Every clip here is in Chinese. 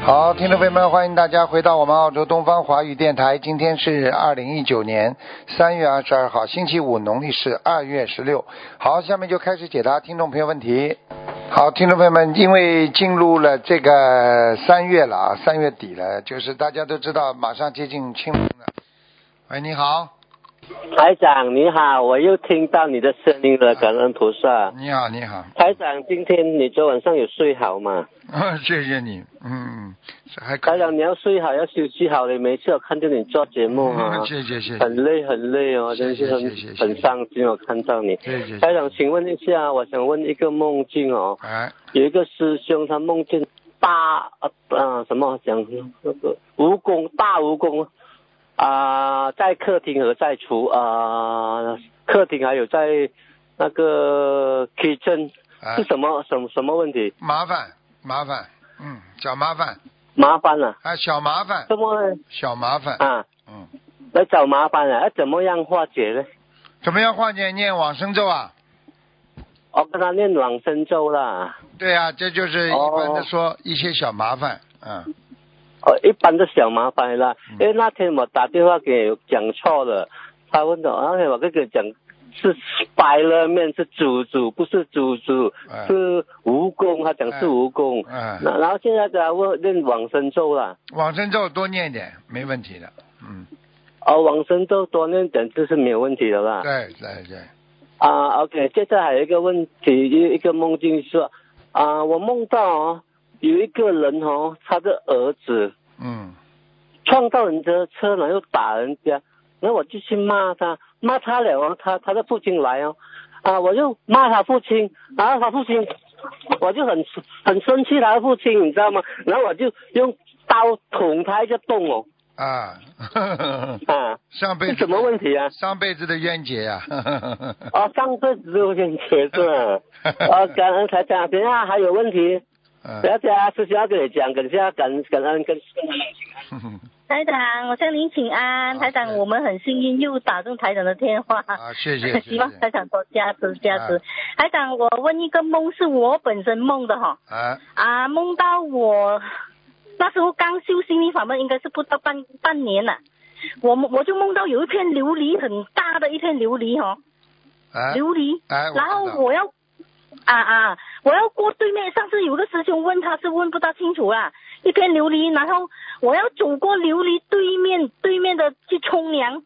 好，听众朋友们，欢迎大家回到我们澳洲东方华语电台。今天是二零一九年三月二十二号，星期五，农历是二月十六。好，下面就开始解答听众朋友问题。好，听众朋友们，因为进入了这个三月了啊，三月底了，就是大家都知道，马上接近清明了。喂，你好，台长你好，我又听到你的声音了，感恩菩萨。你好，你好，台长，今天你昨晚上有睡好吗？谢谢你，嗯，这还可以，台长，你要睡好，要休息好。你每次我看见你做节目哈、嗯 谢谢谢谢，很累很累哦，真是很很伤心。我看到你，谢谢，台长，请问一下，我想问一个梦境哦，哎，有一个师兄他梦见大啊呃什么讲那个蜈蚣大蜈蚣啊、在客厅和在厨啊、客厅还有在那个 kitchen 哎是，什么什么什么问题？麻烦麻烦，嗯，小麻烦，麻烦了、啊，小麻烦，怎么小麻烦，啊？嗯，来找麻烦了，要怎么样化解呢？怎么样化解？念往生咒啊？我跟他念往生咒啦。对啊，这就是一般的说一些小麻烦，嗯，哦，一般的小麻烦啦，嗯。因为那天我打电话给讲错了，他问我，那天我跟他讲是白了面是猪猪，不是猪猪，哎。是蜈蚣，他讲是蜈蚣。哎，那然后现在给他问念往生咒啦，往生咒多念一点，没问题的，嗯，哦，往生咒多念点这是没有问题的啦。对对对，啊，OK，接着还有一个问题，一一个梦境说，啊，我梦到哦，有一个人哦，他的儿子嗯，撞到人家的车，然后又打人家，然后我就去骂他，骂他了哦，他他的父亲来哦，啊，我就骂他父亲，然后他父亲，我就很很生气他的父亲，你知道吗？然后我就用刀捅他一个洞哦，啊，啊，上辈子什么问题啊？上辈子的冤结呀、啊，哦，上辈子的冤结是吧？啊，感恩才讲，等一下还有问题，等一下师兄要跟你讲，等一下感感恩跟台长，我向您请安。好台长，我们很幸运又打中台长的电话，啊，谢谢 谢希望，台长多加持加持。台长，我问一个梦，是我本身梦的哈。啊，啊，梦到我那时候刚修心灵法门，应该是不到半半年了。我我就梦到有一片琉璃，很大的一片琉璃哈，啊，琉璃，哎，然后我要啊啊，我要过对面。上次有个师兄问他是问不大清楚啦，一片琉璃，然后我要走过琉璃对面对面的去冲凉，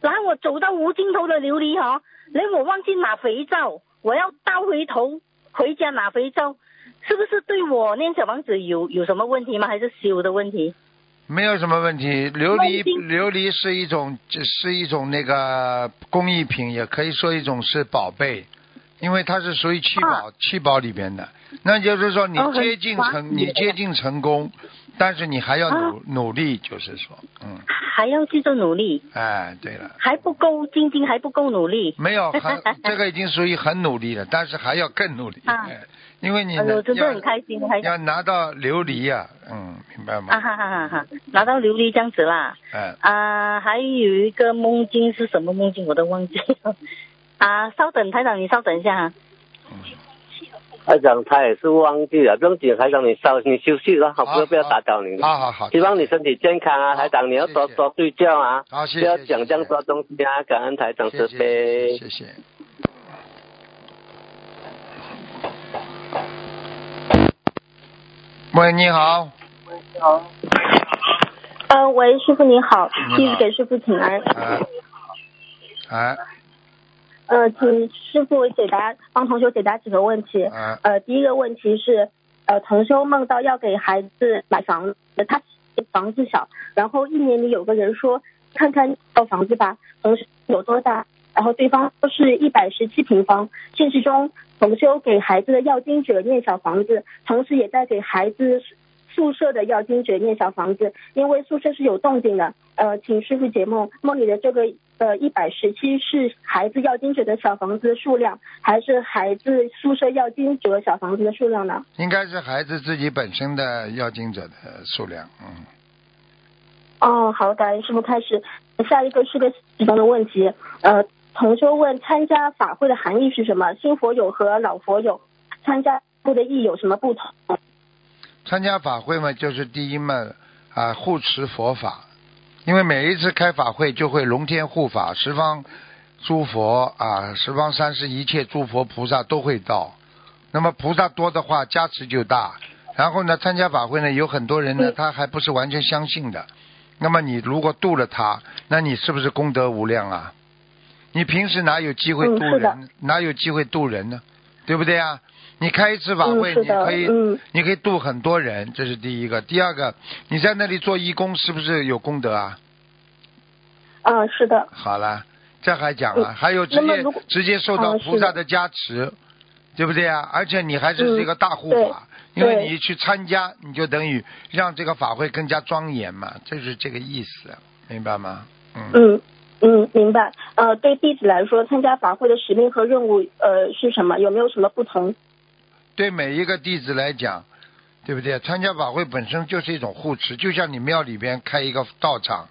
然后我走到无尽头的琉璃哈，然后我忘记拿肥皂，我要倒回头回家拿肥皂，是不是对我念小王子有有什么问题吗？还是修的问题？没有什么问题。琉璃琉璃是一种是一种那个工艺品，也可以说一种是宝贝，因为它是属于七宝、七宝里边的。那就是说你接近成、丽你接近成功，但是你还要努、啊努力，就是说，嗯，还要继续努力，哎，对了。还不够晶晶，还不够努力。没有 很，这个已经属于很努力了，但是还要更努力，啊哎因为你哎呦，真的要很开心，台长要拿到琉璃呀、嗯，明白吗？啊哈哈哈哈，拿到琉璃这样子啦。哎，啊，还有一个梦境是什么梦境我都忘记了。啊，稍等，台长，你稍等一下哈。台长他也是忘记了，不用紧，台长你稍你休息了，好，不要不要打扰你了。好好好，希望你身体健康啊，好台长，你要多多睡觉啊，不要谢，讲这样多东西啊，感恩台长慈谢谢，喂，你好。喂，你好，呃，喂，师傅你好弟子给师傅请安。哎，哎，呃，请师傅解答，帮同学解答几个问题。哎，呃，第一个问题是，呃，同修梦到要给孩子买房子，他房子小，然后一年里有个人说，看看套房子吧，同修有多大？然后对方说是一百十七平方。现实中，同修给孩子的要经者念小房子，同时也在给孩子宿舍的要经者念小房子，因为宿舍是有动静的。呃，请师傅解梦，梦里的这个呃一百十七是孩子要经者的小房子数量，还是孩子宿舍要经者小房子的数量呢？应该是孩子自己本身的要经者的数量，嗯。哦，好，感恩师傅开始。下一个是个其中的问题，呃，同修问参加法会的含义是什么？新佛友和老佛友参加会的意有什么不同？参加法会嘛，就是第一嘛啊护持佛法，因为每一次开法会就会龙天护法，十方诸佛啊，十方三世一切诸佛菩萨都会到。那么菩萨多的话，加持就大。然后呢，参加法会呢，有很多人呢，他还不是完全相信的。那么你如果度了他，那你是不是功德无量啊？你平时哪有机会度人？哪有机会度人呢？对不对啊？你开一次法会，你可以，你可以度很多人，这是第一个。第二个，你在那里做义工，是不是有功德啊？啊，是的。好了，这还讲了？还有直接直接受到菩萨的加持，对不对啊？而且你还是这个大护法。因为你去参加，你就等于让这个法会更加庄严嘛，这是这个意思，明白吗？嗯嗯嗯，明白。呃，对弟子来说，参加法会的使命和任务呃是什么？有没有什么不同？对每一个弟子来讲，对不对？参加法会本身就是一种护持，就像你庙里边开一个道场，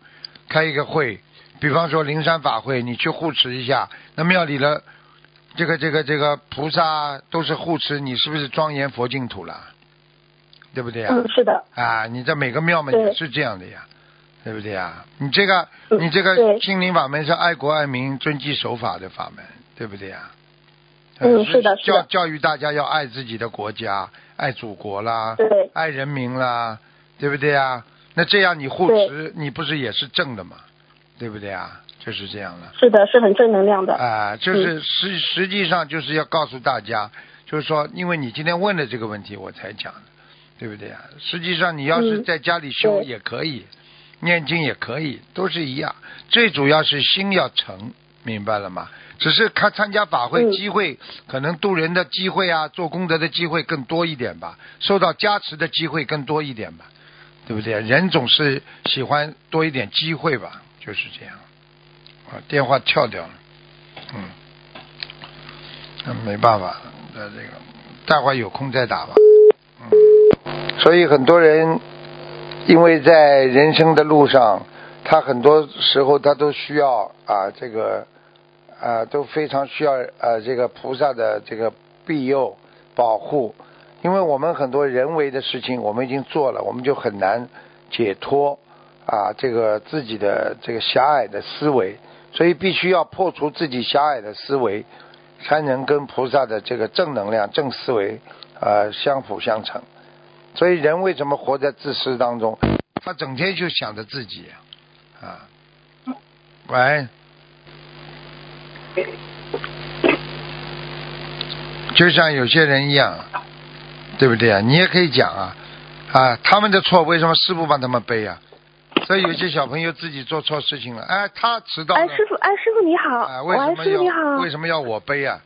开一个会，比方说灵山法会，你去护持一下，那庙里的这个这个这个菩萨都是护持，你是不是庄严佛净土了？对不对啊？嗯，是的。啊，你在每个庙门也是这样的呀，对不对呀？你这个，你这个心灵法门是爱国爱民、遵纪守法的法门，对不对呀？嗯，是的，教教育大家要爱自己的国家，爱祖国啦，对，爱人民啦，对不对啊？那这样你护持，你不是也是正的嘛？对不对啊？就是这样了。是的，是很正能量的。啊，就是实实际上就是要告诉大家，就是说，因为你今天问的这个问题，我才讲的。对不对啊？实际上，你要是在家里修也可以，念经也可以，都是一样。最主要是心要诚，明白了吗？只是看参加法会机会，可能渡人的机会啊，做功德的机会更多一点吧，受到加持的机会更多一点吧，对不对？人总是喜欢多一点机会吧，就是这样。啊，电话跳掉了，嗯，那没办法，那这个待会有空再打吧。嗯所以很多人，因为在人生的路上，他很多时候他都需要啊，这个啊都非常需要呃这个菩萨的这个庇佑保护。因为我们很多人为的事情我们已经做了，我们就很难解脱啊这个自己的这个狭隘的思维，所以必须要破除自己狭隘的思维，才能跟菩萨的这个正能量、正思维呃相辅相成。所以人为什么活在自私当中？他整天就想着自己啊。喂，就像有些人一样，对不对啊？你也可以讲啊啊，他们的错为什么师傅帮他们背啊？所以有些小朋友自己做错事情了，哎，他迟到了。哎，师傅，哎，师傅你好。哎，为什么要为什么要我背啊？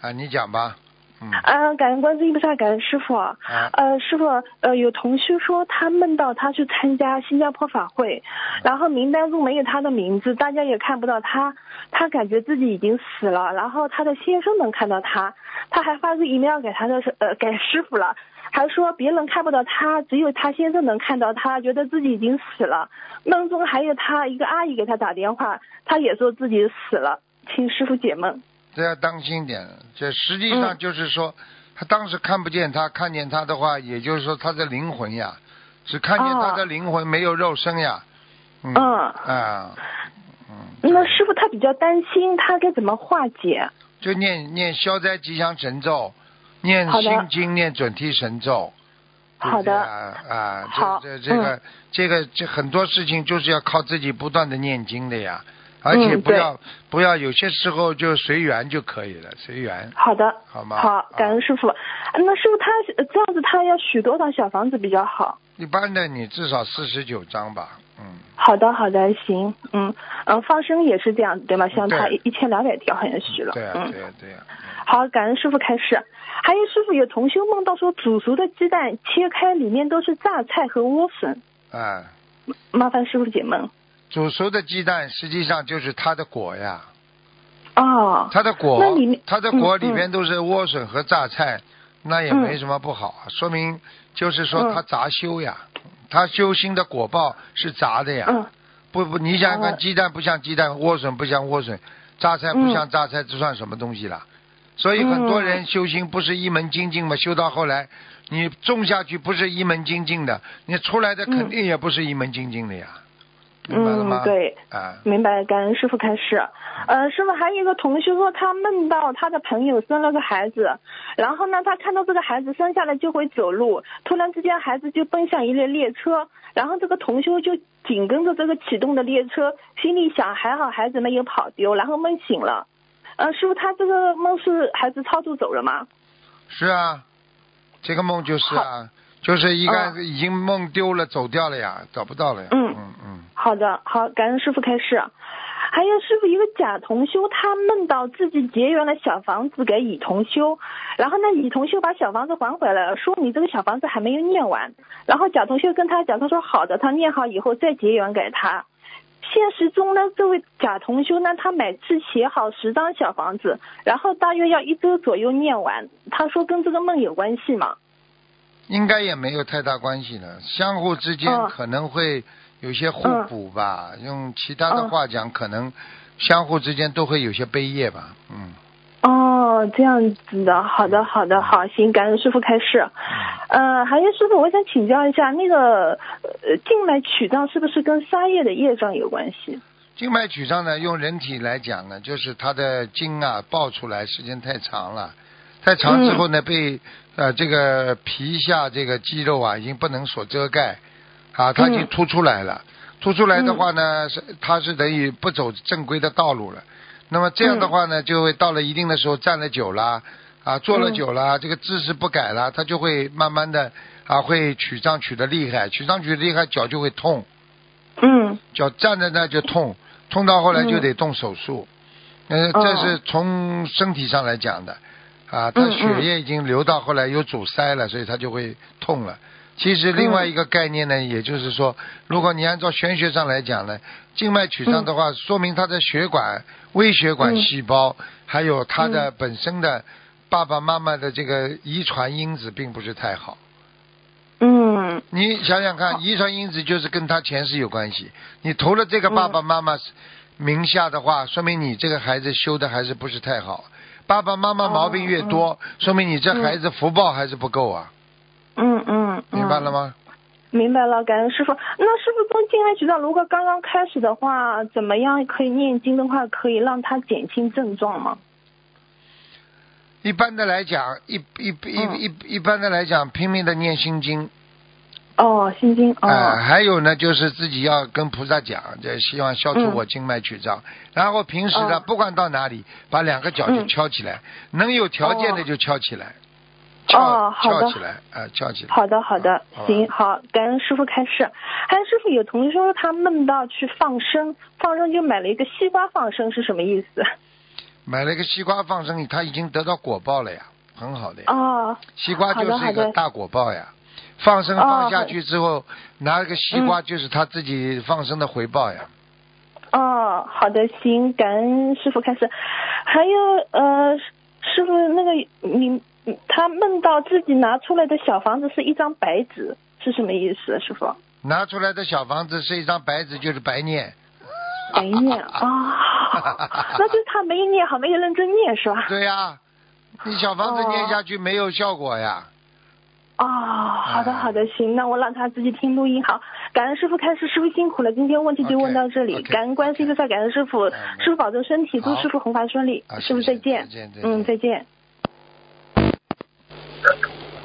啊，你讲吧。嗯，感恩观世音菩萨，感恩师傅。呃，师傅，呃，有同学说他梦到他去参加新加坡法会，然后名单中没有他的名字，大家也看不到他，他感觉自己已经死了。然后他的先生能看到他，他还发个 email 给他的呃给师傅了，还说别人看不到他，只有他先生能看到他，觉得自己已经死了。梦中还有他一个阿姨给他打电话，他也说自己死了，请师傅解梦。这要当心点，这实际上就是说，他当时看不见他，看见他的话，也就是说他的灵魂呀，只看见他的灵魂，没有肉身呀。嗯。啊。嗯。那师傅他比较担心，他该怎么化解？就念念消灾吉祥神咒，念心经，念准提神咒。好的。啊，这这这个这个这很多事情就是要靠自己不断的念经的呀。而且不要不要，有些时候就随缘就可以了，随缘。好的，好吗？好，感恩师傅。那师傅他这样子，他要许多套小房子比较好？一般的，你至少四十九张吧，嗯。好的，好的，行，嗯嗯，放生也是这样，对吗？像他对一千两百条好像许了，对啊，嗯对，呀、对呀、好，感恩师傅开始。还有师傅有同修梦到说煮熟的鸡蛋切开里面都是榨菜和莴笋，哎，麻烦师傅解梦。煮熟的鸡蛋实际上就是它的果呀，哦，它的果它的果嗯里边都是莴笋和榨菜，那也没什么不好啊，说明就是说嗯。它杂修呀，它修心的果报是杂的呀。嗯。不不，你想想看，哦鸡蛋不像鸡蛋，莴笋不像莴笋，榨菜不像榨菜，这算什么东西啦？所以很多人修心不是一门精进嘛，修到后来，你种下去不是一门精进的，你出来的肯定也不是一门精进的呀，明白了吗？嗯，对，啊，明白，感恩师傅开示。呃，师傅还有一个同学说，他梦到他的朋友生了个孩子，然后呢，他看到这个孩子生下来就会走路，突然之间孩子就奔向一列列车，然后这个同修就紧跟着这个启动的列车，心里想还好孩子没有跑丢，然后梦醒了。呃，师傅，他这个梦是孩子超度走了吗？是啊，这个梦就是啊，就是一个、哦已经梦丢了，走掉了呀，找不到了呀。嗯嗯嗯，好的，好，感恩师傅开示。还有师傅，一个甲同修，他梦到自己结缘了小房子给乙同修，然后呢，乙同修把小房子还回来了，说你这个小房子还没有念完。然后甲同修跟他讲，他说好的，他念好以后再结缘给他。现实中呢，这位甲同修呢，他每次写好十张小房子，然后大约要一周左右念完。他说跟这个梦有关系吗？应该也没有太大关系的，相互之间嗯可能会有些互补吧。用其他的话讲，可能相互之间都会有些悲业吧。嗯，哦，这样子的，好的，好的，好，行，感恩师傅开示。呃，还有师傅，我想请教一下，那个呃静脉曲张是不是跟沙叶的叶障有关系？静脉曲张呢，用人体来讲呢，就是它的筋啊爆出来时间太长了，太长之后呢，被呃这个皮下这个肌肉啊已经不能所遮盖，啊，它已经嗯凸出来了。凸出来的话呢，是它是等于不走正规的道路了。那么这样的话呢，就会到了一定的时候站了久了，啊，坐了久了，这个姿势不改了，它就会慢慢的啊会曲张曲的厉害，曲张曲的厉害，脚就会痛。嗯脚站在那就痛，痛到后来就得动手术。呃，哦这是从身体上来讲的，啊，它嗯嗯血液已经流到后来有阻塞了，所以他就会痛了。其实另外一个概念呢，也就是说，如果你按照玄学上来讲呢，静脉曲张的话，说明他的血管、微血管嗯细胞，还有他的本身的爸爸妈妈的这个遗传因子并不是太好。嗯你想想看，遗传因子就是跟他前世有关系。你投了这个爸爸妈妈名下的话，说明你这个孩子修的还是不是太好。爸爸妈妈毛病越多，说明你这孩子福报还是不够啊，嗯嗯，明白了？吗？明白了，感恩师傅。那师傅从静脉曲张，如果刚刚开始的话，怎么样可以念经的话，可以让他减轻症状吗？一般的来讲，一一一嗯一一般的来讲，拼命的念心经，哦，心经哦。啊，还有呢，就是自己要跟菩萨讲，就希望消除嗯我静脉曲张。然后平时呢，哦不管到哪里，把两个脚就嗯敲起来，能有条件的就敲起来，哦翘好的翘起来，啊，翘起来。好的，好的，行，好，感恩师傅开示。还有师傅有同学说他梦到去放生，放生就买了一个西瓜放生，是什么意思？买了一个西瓜放生，他已经得到果报了呀，很好的呀。哦，西瓜就是一个大果报呀。放生哦放下去之后，拿了个西瓜就是他自己放生的回报呀。哦，好的，行，感恩师傅开始。还有呃，师傅那个你他梦到自己拿出来的小房子是一张白纸，是什么意思？师傅？拿出来的小房子是一张白纸，就是白念。白念啊，那就是他没念好，没有认真念是吧？对呀、你小房子哦念下去没有效果呀。哦，好的哎好的，行，那我让他自己听录音好。感恩师傅开始，师傅辛苦了，今天问题就问到这里。感恩观世音菩萨，感恩师傅，嗯师傅保重身体，祝师傅红发顺利。啊。师傅再见再见，嗯，再见。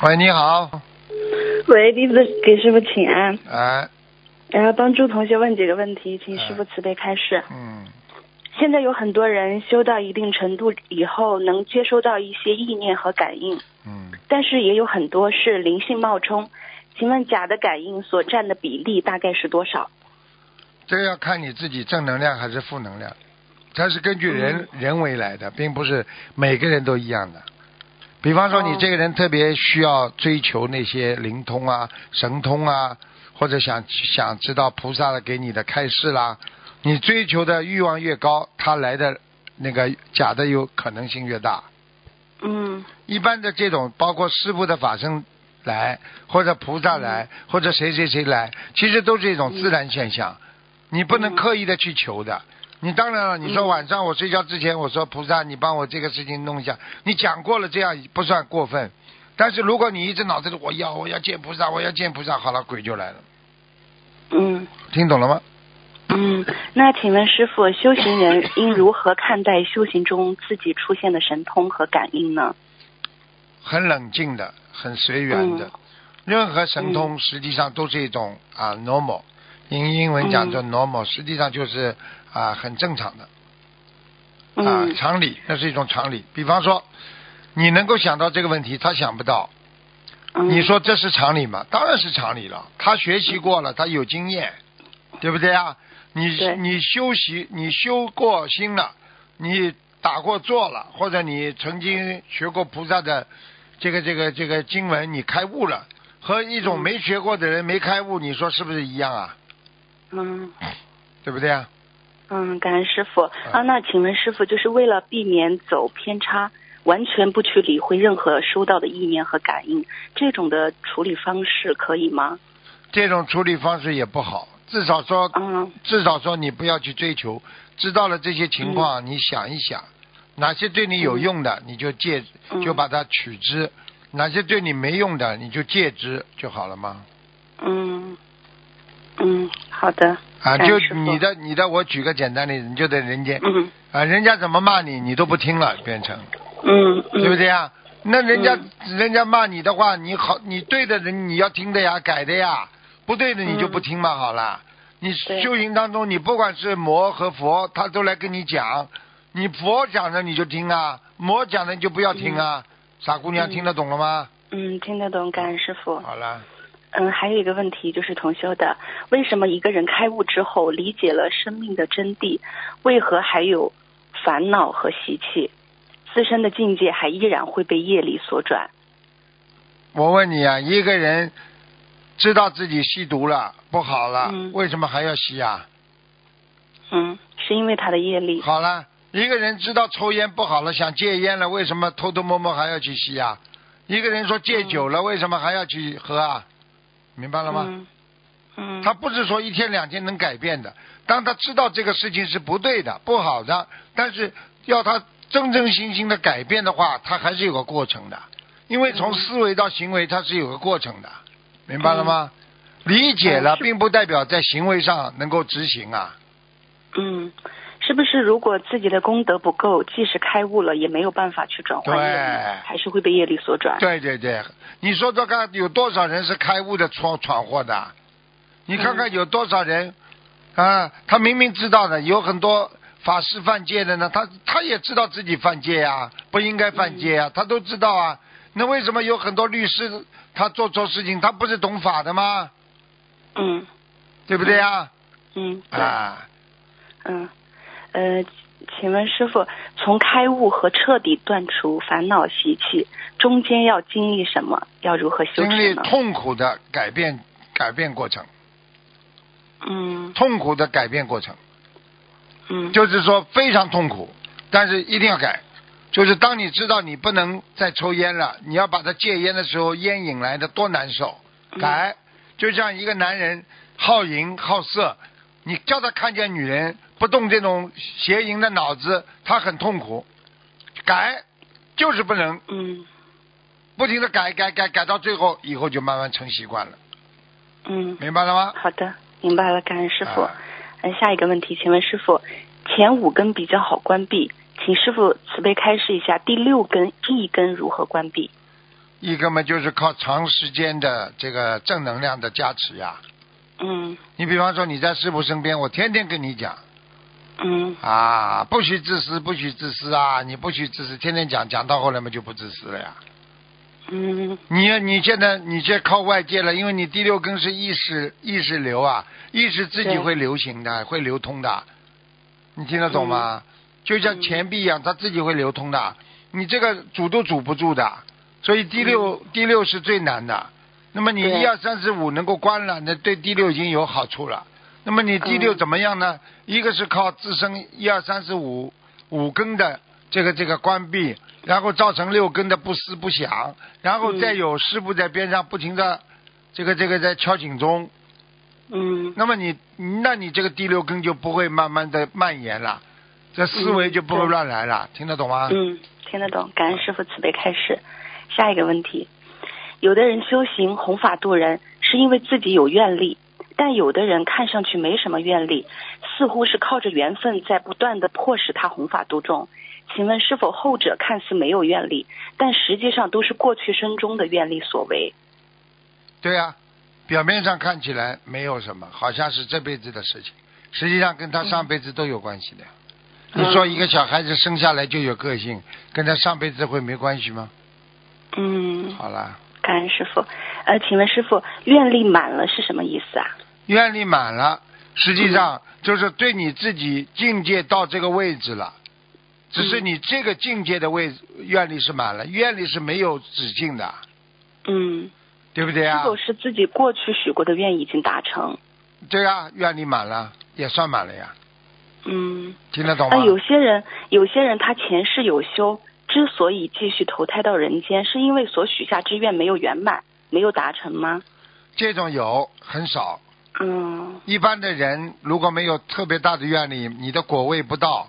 喂，你好，喂，弟子给师傅请安，哎，然后帮助同学问几个问题，请师傅慈悲开示。嗯，现在有很多人修到一定程度以后，能接收到一些意念和感应，嗯，但是也有很多是灵性冒充。请问假的感应所占的比例大概是多少？这个要看你自己正能量还是负能量，它是根据人、人为来的，并不是每个人都一样的。比方说，你这个人特别需要追求那些灵通啊、神通啊，或者想想知道菩萨的给你的开示啦，你追求的欲望越高，他来的那个假的有可能性越大。嗯一般的这种，包括师傅的法身来，或者菩萨来，或者谁谁谁来，其实都是一种自然现象，你不能刻意的去求的。你当然了，你说晚上我睡觉之前，我说菩萨，你帮我这个事情弄一下，你讲过了，这样不算过分。但是如果你一直脑子里我要我要见菩萨，我要见菩萨，好了，鬼就来了。嗯听懂了吗？嗯，那请问师傅，修行人应如何看待修行中自己出现的神通和感应呢？很冷静的，很随缘的。任何神通实际上都是一种啊 normal，英英文讲做 normal，、实际上就是啊很正常的啊嗯常理，那是一种常理。比方说，你能够想到这个问题，他想不到，嗯你说这是常理吗？当然是常理了。他学习过了，他有经验，对不对啊？你你修习，你修过心了，你打过坐了，或者你曾经学过菩萨的这个这个这个经文，你开悟了，和一种嗯没学过的人没开悟，你说是不是一样啊？嗯对不对啊？嗯，感恩师傅啊。那请问师傅，就是为了避免走偏差，完全不去理会任何收到的意念和感应，这种的处理方式可以吗？这种处理方式也不好，至少说嗯。至少说你不要去追求，知道了这些情况，你想一想，哪些对你有用的，你就戒，嗯。就把它取之；哪些对你没用的，你就戒之就好了吗？嗯。嗯，好的。啊，就你的你的，我举个简单例子，你就在人间嗯啊，人家怎么骂你，你都不听了，变成。嗯嗯，对不对呀？那人家人家骂你的话，你好，你对的人你要听的呀，改的呀，不对的你就不听嘛，好了。你修行当中，你不管是魔和佛，他都来跟你讲，你佛讲的你就听啊，魔讲的你就不要听啊。傻姑娘嗯听得懂了吗？嗯，听得懂，感恩师傅。好了，嗯，还有一个问题就是同修的，为什么一个人开悟之后理解了生命的真谛，为何还有烦恼和习气？自身的境界还依然会被业力所转。我问你啊，一个人知道自己吸毒了不好了，嗯为什么还要吸啊？嗯，是因为他的业力。好了，一个人知道抽烟不好了，想戒烟了，为什么偷偷摸摸还要去吸啊？一个人说戒酒了，为什么还要去喝啊？明白了吗？嗯嗯，他不是说一天两天能改变的。当他知道这个事情是不对的、不好的，但是要他真真心心的改变的话，他还是有个过程的。因为从思维到行为，它是有个过程的，明白了吗？理解了，并不代表在行为上能够执行啊。嗯，是不是如果自己的功德不够，即使开悟了，也没有办法去转换业力，还是会被业力所转？对对对，你说说看，有多少人是开悟的闯闯祸的？你看看有多少人、啊？他明明知道的，有很多法师犯戒的呢，他他也知道自己犯戒呀、不应该犯戒呀、他都知道啊。那为什么有很多律师他做错事情，他不是懂法的吗？嗯对不对呀？嗯，对。啊，嗯，呃，请问师傅，从开悟和彻底断除烦恼习气，中间要经历什么？要如何修经历？痛苦的改变改变过程，嗯痛苦的改变过程。嗯，就是说非常痛苦，但是一定要改。就是当你知道你不能再抽烟了，你要把它戒烟的时候，烟引来的多难受。嗯改，就像一个男人好淫好色，你叫他看见女人不动这种邪淫的脑子，他很痛苦。改，就是不能嗯不停的改改改改到最后，以后就慢慢成习惯了，嗯，明白了吗？好的，明白了，感恩师傅。啊嗯，下一个问题，请问师傅，前五根比较好关闭，请师傅慈悲开示一下第六根一根如何关闭？一根嘛就是靠长时间的这个正能量的加持呀。嗯。你比方说你在师傅身边，我天天跟你讲。嗯。啊，不许自私，不许自私啊，你不许自私，天天讲，讲到后来嘛就不自私了呀，嗯。你你现在你这靠外界了，因为你第六根是意识意识流啊，意识自己会流行的，会流通的，你听得懂吗？就像嗯。钱币一样，它自己会流通的，你这个阻都阻不住的，所以第六、第六是最难的。那么你一二三四五能够关了，那对第六已经有好处了。那么你第六嗯。怎么样呢？一个是靠自身一二三四五五根的这个这个关闭，然后造成六根的不思不想，然后嗯。再有师傅在边上不停的这个这个在敲警钟，嗯。那么你那你这个第六根就不会慢慢的蔓延了，这思维嗯就不会乱来了，听得懂吗？嗯，听得懂。感恩师傅慈悲开示。下一个问题，有的人修行弘法度人，是因为自己有愿力，但有的人看上去没什么愿力，似乎是靠着缘分在不断的迫使他弘法度众。请问是否后者看似没有愿力，但实际上都是过去生中的愿力所为？对啊、表面上看起来没有什么，好像是这辈子的事情，实际上跟他上辈子都有关系的。嗯你说一个小孩子生下来就有个性，跟他上辈子会没关系吗？嗯，好了，感恩师傅。呃，请问师傅，愿力满了是什么意思啊？愿力满了，实际嗯上就是对你自己境界到这个位置了，只是嗯你这个境界的位愿力是满了，愿力是没有止境的，嗯，对不对啊？是否是自己过去许过的愿已经达成？对啊，愿力满了也算满了呀，嗯。听得懂吗？那有些人，有些人他前世有修，之所以继续投胎到人间，是因为所许下之愿没有圆满，没有达成吗？这种有很少，嗯一般的人如果没有特别大的愿力，你的果位不到，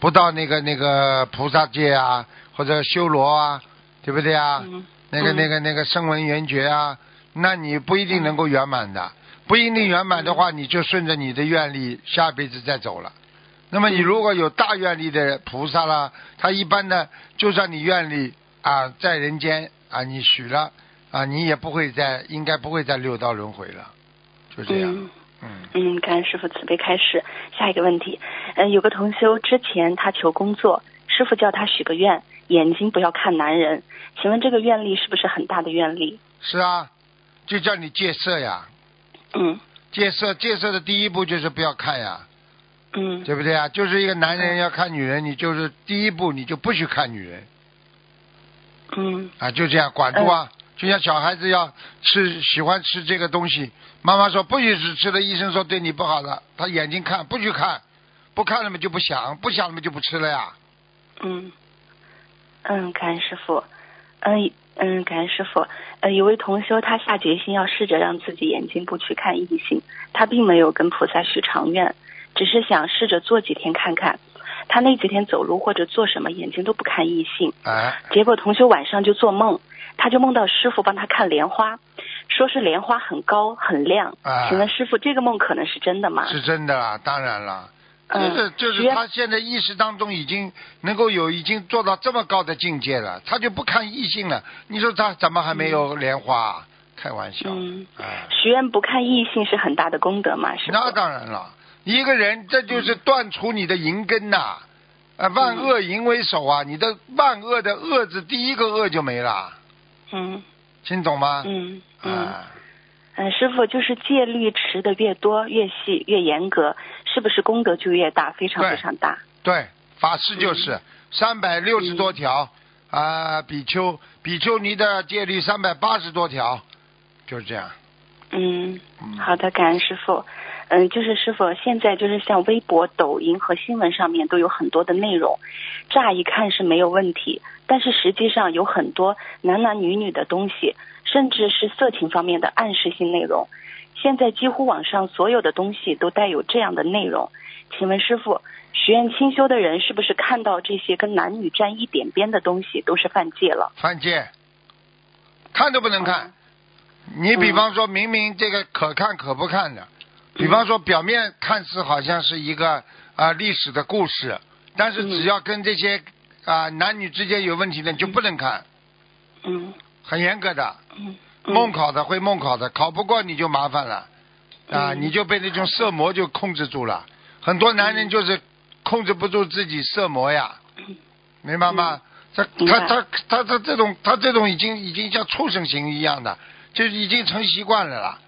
不到那个那个菩萨界啊，或者修罗啊，对不对啊？嗯那个嗯那个那个声闻缘觉啊，那你不一定能够圆满的，不一定圆满的话，你就顺着你的愿力下辈子再走了。那么你如果有大愿力的菩萨啦，他一般呢，就算你愿力啊在人间啊你许了啊，你也不会再应该不会再六道轮回了，就这样。嗯嗯嗯，感恩师傅慈悲开示。下一个问题，嗯、有个同修之前他求工作，师傅叫他许个愿，眼睛不要看男人。请问这个愿力是不是很大的愿力？是啊，就叫你戒色呀，嗯戒色戒色的第一步就是不要看呀，嗯。对不对啊？就是一个男人要看女人，你就是第一步你就不许看女人。嗯。啊，就这样管住啊。就像小孩子要吃喜欢吃这个东西，妈妈说不许吃，吃了医生说对你不好了，他眼睛看不许看，不看了嘛就不想，不想了嘛就不吃了呀。嗯。嗯，感恩师傅。嗯嗯，感恩师傅。呃，有位同修他下决心要试着让自己眼睛不去看异性，他并没有跟菩萨许长愿，只是想试着做几天看看。他那几天走路或者做什么，眼睛都不看异性。啊，结果同学晚上就做梦，他就梦到师傅帮他看莲花，说是莲花很高很亮。啊请问师傅，这个梦可能是真的吗？是真的啊，当然了。就嗯是就是他现在意识当中已经能够有已经做到这么高的境界了，他就不看异性了。你说他怎么还没有莲花？开玩笑，嗯，哎，许愿不看异性是很大的功德嘛？是。那当然了，一个人这就是断除你的银根呐、啊，万恶淫为首啊，你的万恶的恶字第一个恶就没了，嗯。听懂吗？嗯嗯。啊，嗯，师傅就是戒律持的越多、越细、越严格，是不是功德就越大，非常非常大？对，法师就是。三百六十多条啊，比丘比丘尼的戒律三百八十多条，就是这样。嗯，嗯。好的，感恩师傅。嗯，就是师傅，现在就是像微博、抖音和新闻上面都有很多的内容，乍一看是没有问题，但是实际上有很多男男女女的东西，甚至是色情方面的暗示性内容。现在几乎网上所有的东西都带有这样的内容。请问师傅，许愿清修的人是不是看到这些跟男女沾一点边的东西都是犯戒了？犯戒，看都不能看。你比方说明明这个可看可不看的，比方说表面看似好像是一个啊、历史的故事，但是只要跟这些啊、男女之间有问题的，你就不能看，嗯。很严格的。嗯。嗯。梦考的会梦考的，考不过你就麻烦了，啊，嗯。你就被那种色魔就控制住了。很多男人就是控制不住自己色魔呀，明白吗？他他他他他这种他这种已经已经像畜生型一样的，就是已经成习惯了啦。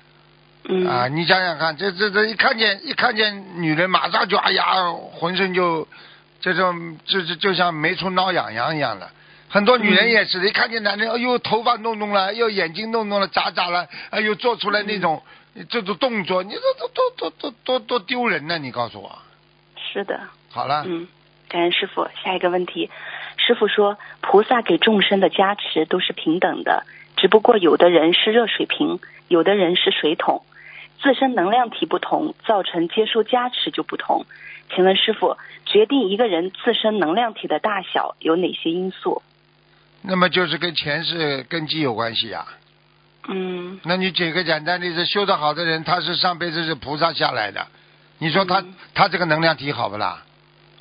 嗯啊，你想想看，这这这一看见一看见女人，马上就哎呀，浑身就这种就就就像没处挠痒痒一样的。很多女人也是的，一看见男人，哎呦，头发弄弄了，哎呦，眼睛弄弄了，眨眨了，哎呦，做出来那种、这种动作，你说多多多多多多丢人呢？你告诉我，是的，好了，嗯，感恩师傅。下一个问题，师傅说，菩萨给众生的加持都是平等的，只不过有的人是热水瓶，有的人是水桶，自身能量体不同，造成接收加持就不同。请问师傅，决定一个人自身能量体的大小有哪些因素？那么就是跟前世根基有关系呀、嗯那你举个简单例子，修得好的人，他是上辈子是菩萨下来的，你说他、嗯他这个能量体好不啦？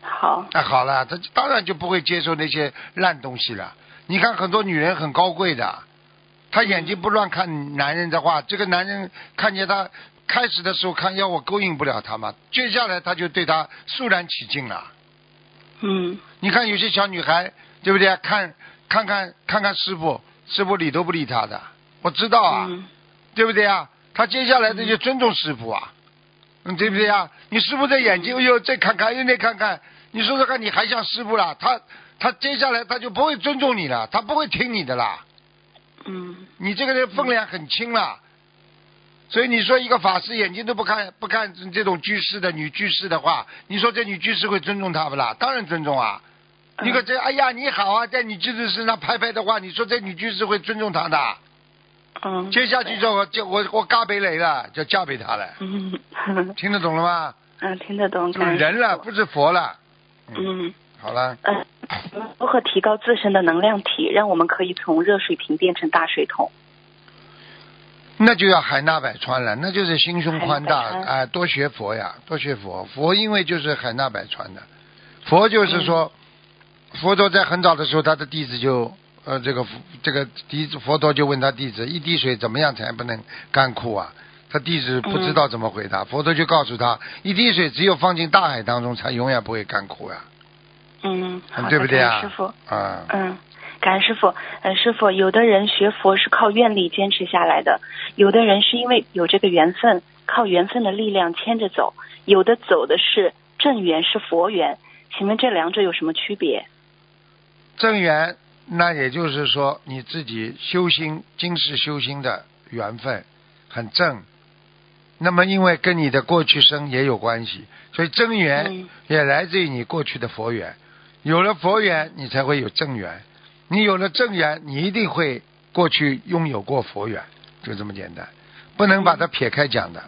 好，那好了，他当然就不会接受那些烂东西了。你看很多女人很高贵的，她眼睛不乱看男人的话，这个男人看见她开始的时候看要我勾引不了他嘛，接下来他就对他肃然起敬了。嗯你看有些小女孩，对不对？看看看看看师傅，师傅理都不理他的，我知道啊，嗯对不对啊？他接下来他就尊重师傅啊，嗯，对不对啊？你师傅的眼睛，哎呦，再看看又那看看，你说说看，你还像师傅了？他他接下来他就不会尊重你了，他不会听你的啦。嗯你这个人分量很轻了，所以你说一个法师眼睛都不看不看这种居士的女居士的话，你说这女居士会尊重他不啦？当然尊重啊。嗯你可这哎呀你好啊，在女居士身上拍拍的话，你说这女居士会尊重他的？嗯，接下去之后，就我我嘎贝雷了，就嫁给他了，嗯 听得懂了吗？嗯，听得懂，是人了，不是佛了。嗯。好了，嗯，如何提高自身的能量体，让我们可以从热水瓶变成大水桶？那就要海纳百川了，那就是心胸宽大海纳百川。哎、多学佛呀，多学佛。佛因为就是海纳百川的，佛就是说，佛陀在很早的时候，他的弟子就呃，这个这个弟子佛陀就问他弟子，一滴水怎么样才不能干枯啊？他弟子不知道怎么回答，佛陀就告诉他，一滴水只有放进大海当中，才永远不会干枯呀、嗯，对不对啊？师傅，？啊，嗯，感恩师傅。嗯，师傅，有的人学佛是靠愿力坚持下来的，有的人是因为有这个缘分，靠缘分的力量牵着走，有的走的是正缘，是佛缘。请问这两者有什么区别？正缘，那也就是说你自己修心今世修心的缘分很正，那么因为跟你的过去生也有关系，所以正缘嗯也来自于你过去的佛缘。有了佛缘，你才会有正缘。你有了正缘，你一定会过去拥有过佛缘，就这么简单，不能把它撇开讲的。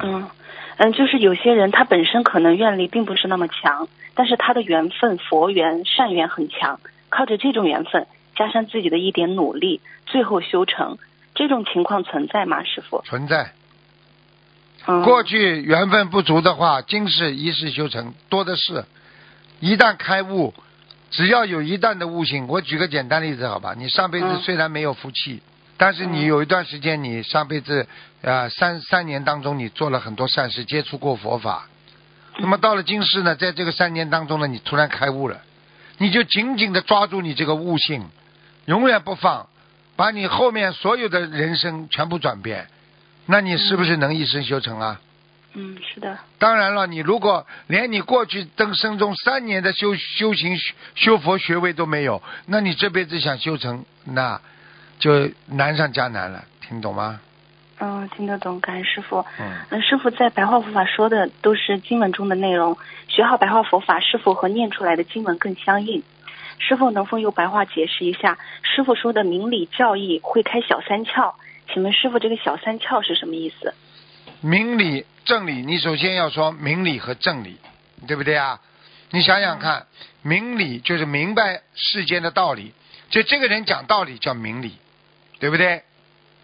嗯嗯，就是有些人他本身可能愿力并不是那么强，但是他的缘分、佛缘、善缘很强，靠着这种缘分加上自己的一点努力，最后修成，这种情况存在吗？师傅？存在。嗯，过去缘分不足的话，今世一世修成多的是。一旦开悟，只要有一旦的悟性，我举个简单例子好吧？你上辈子嗯虽然没有福气，但是你嗯有一段时间，你上辈子呃三三年当中，你做了很多善事，接触过佛法。那么到了今世呢，在这个三年当中呢，你突然开悟了，你就紧紧的抓住你这个悟性，永远不放，把你后面所有的人生全部转变，那你是不是能一生修成啊？嗯，是的，当然了，你如果连你过去登生中三年的修修行修修佛学位都没有，那你这辈子想修成，那就难上加难了，听懂吗？嗯，听得懂，感恩师傅。嗯，嗯，师傅在白话佛法说的都是经文中的内容，学好白话佛法是否和念出来的经文更相应？师傅能否用白话解释一下师傅说的明理教义会开小三窍？请问师傅这个小三窍是什么意思？明理正理，你首先要说明理和正理，对不对啊？你想想看，明理就是明白世间的道理，就这个人讲道理叫明理，对不对？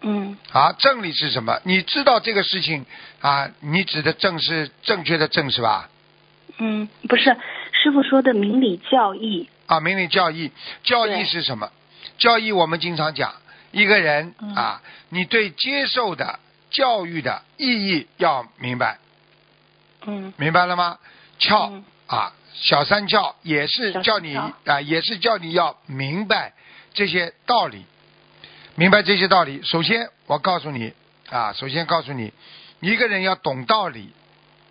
嗯啊，正理是什么？你知道这个事情啊？你指的正是正确的正是吧？嗯，不是，师傅说的明理教义。啊，明理教义，教义是什么？教义我们经常讲，一个人、嗯啊，你对接受的教育的意义要明白，嗯。明白了吗？窍、嗯。啊，小三教也是叫你啊，也是叫你要明白这些道理，明白这些道理。首先，我告诉你啊，首先告诉你，一个人要懂道理